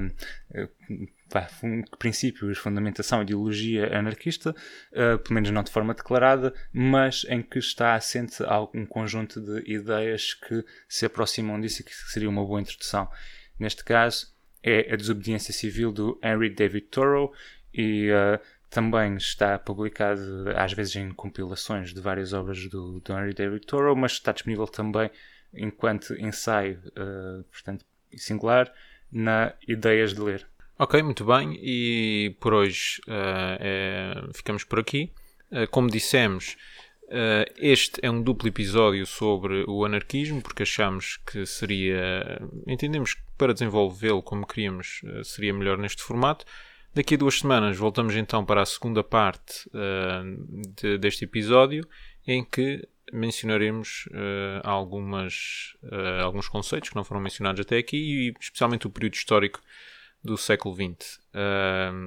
uh, princípios, fundamentação, ideologia anarquista, uh, pelo menos não de forma declarada, mas em que está assente um conjunto de ideias que se aproximam disso e que seria uma boa introdução. Neste caso, é a desobediência civil do Henry David Thoreau e uh, também está publicado às vezes em compilações de várias obras do, do Henry David Thoreau, mas está disponível também enquanto ensaio, uh, portanto, singular, na Ideias de Ler. Ok, muito bem. E por hoje uh, é, ficamos por aqui. Uh, como dissemos, este é um duplo episódio sobre o anarquismo, porque achamos que seria. Entendemos que para desenvolvê-lo como queríamos seria melhor neste formato. Daqui a duas semanas voltamos então para a segunda parte uh, de, deste episódio, em que mencionaremos uh, algumas, uh, alguns conceitos que não foram mencionados até aqui e especialmente o período histórico do século XX.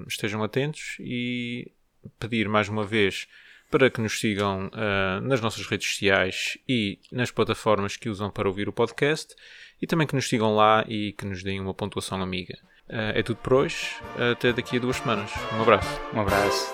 estejam atentos e pedir mais uma vez para que nos sigam nas nossas redes sociais e nas plataformas que usam para ouvir o podcast e também que nos sigam lá e que nos deem uma pontuação amiga. Uh, é tudo por hoje. Até daqui a duas semanas. Um abraço. Um abraço.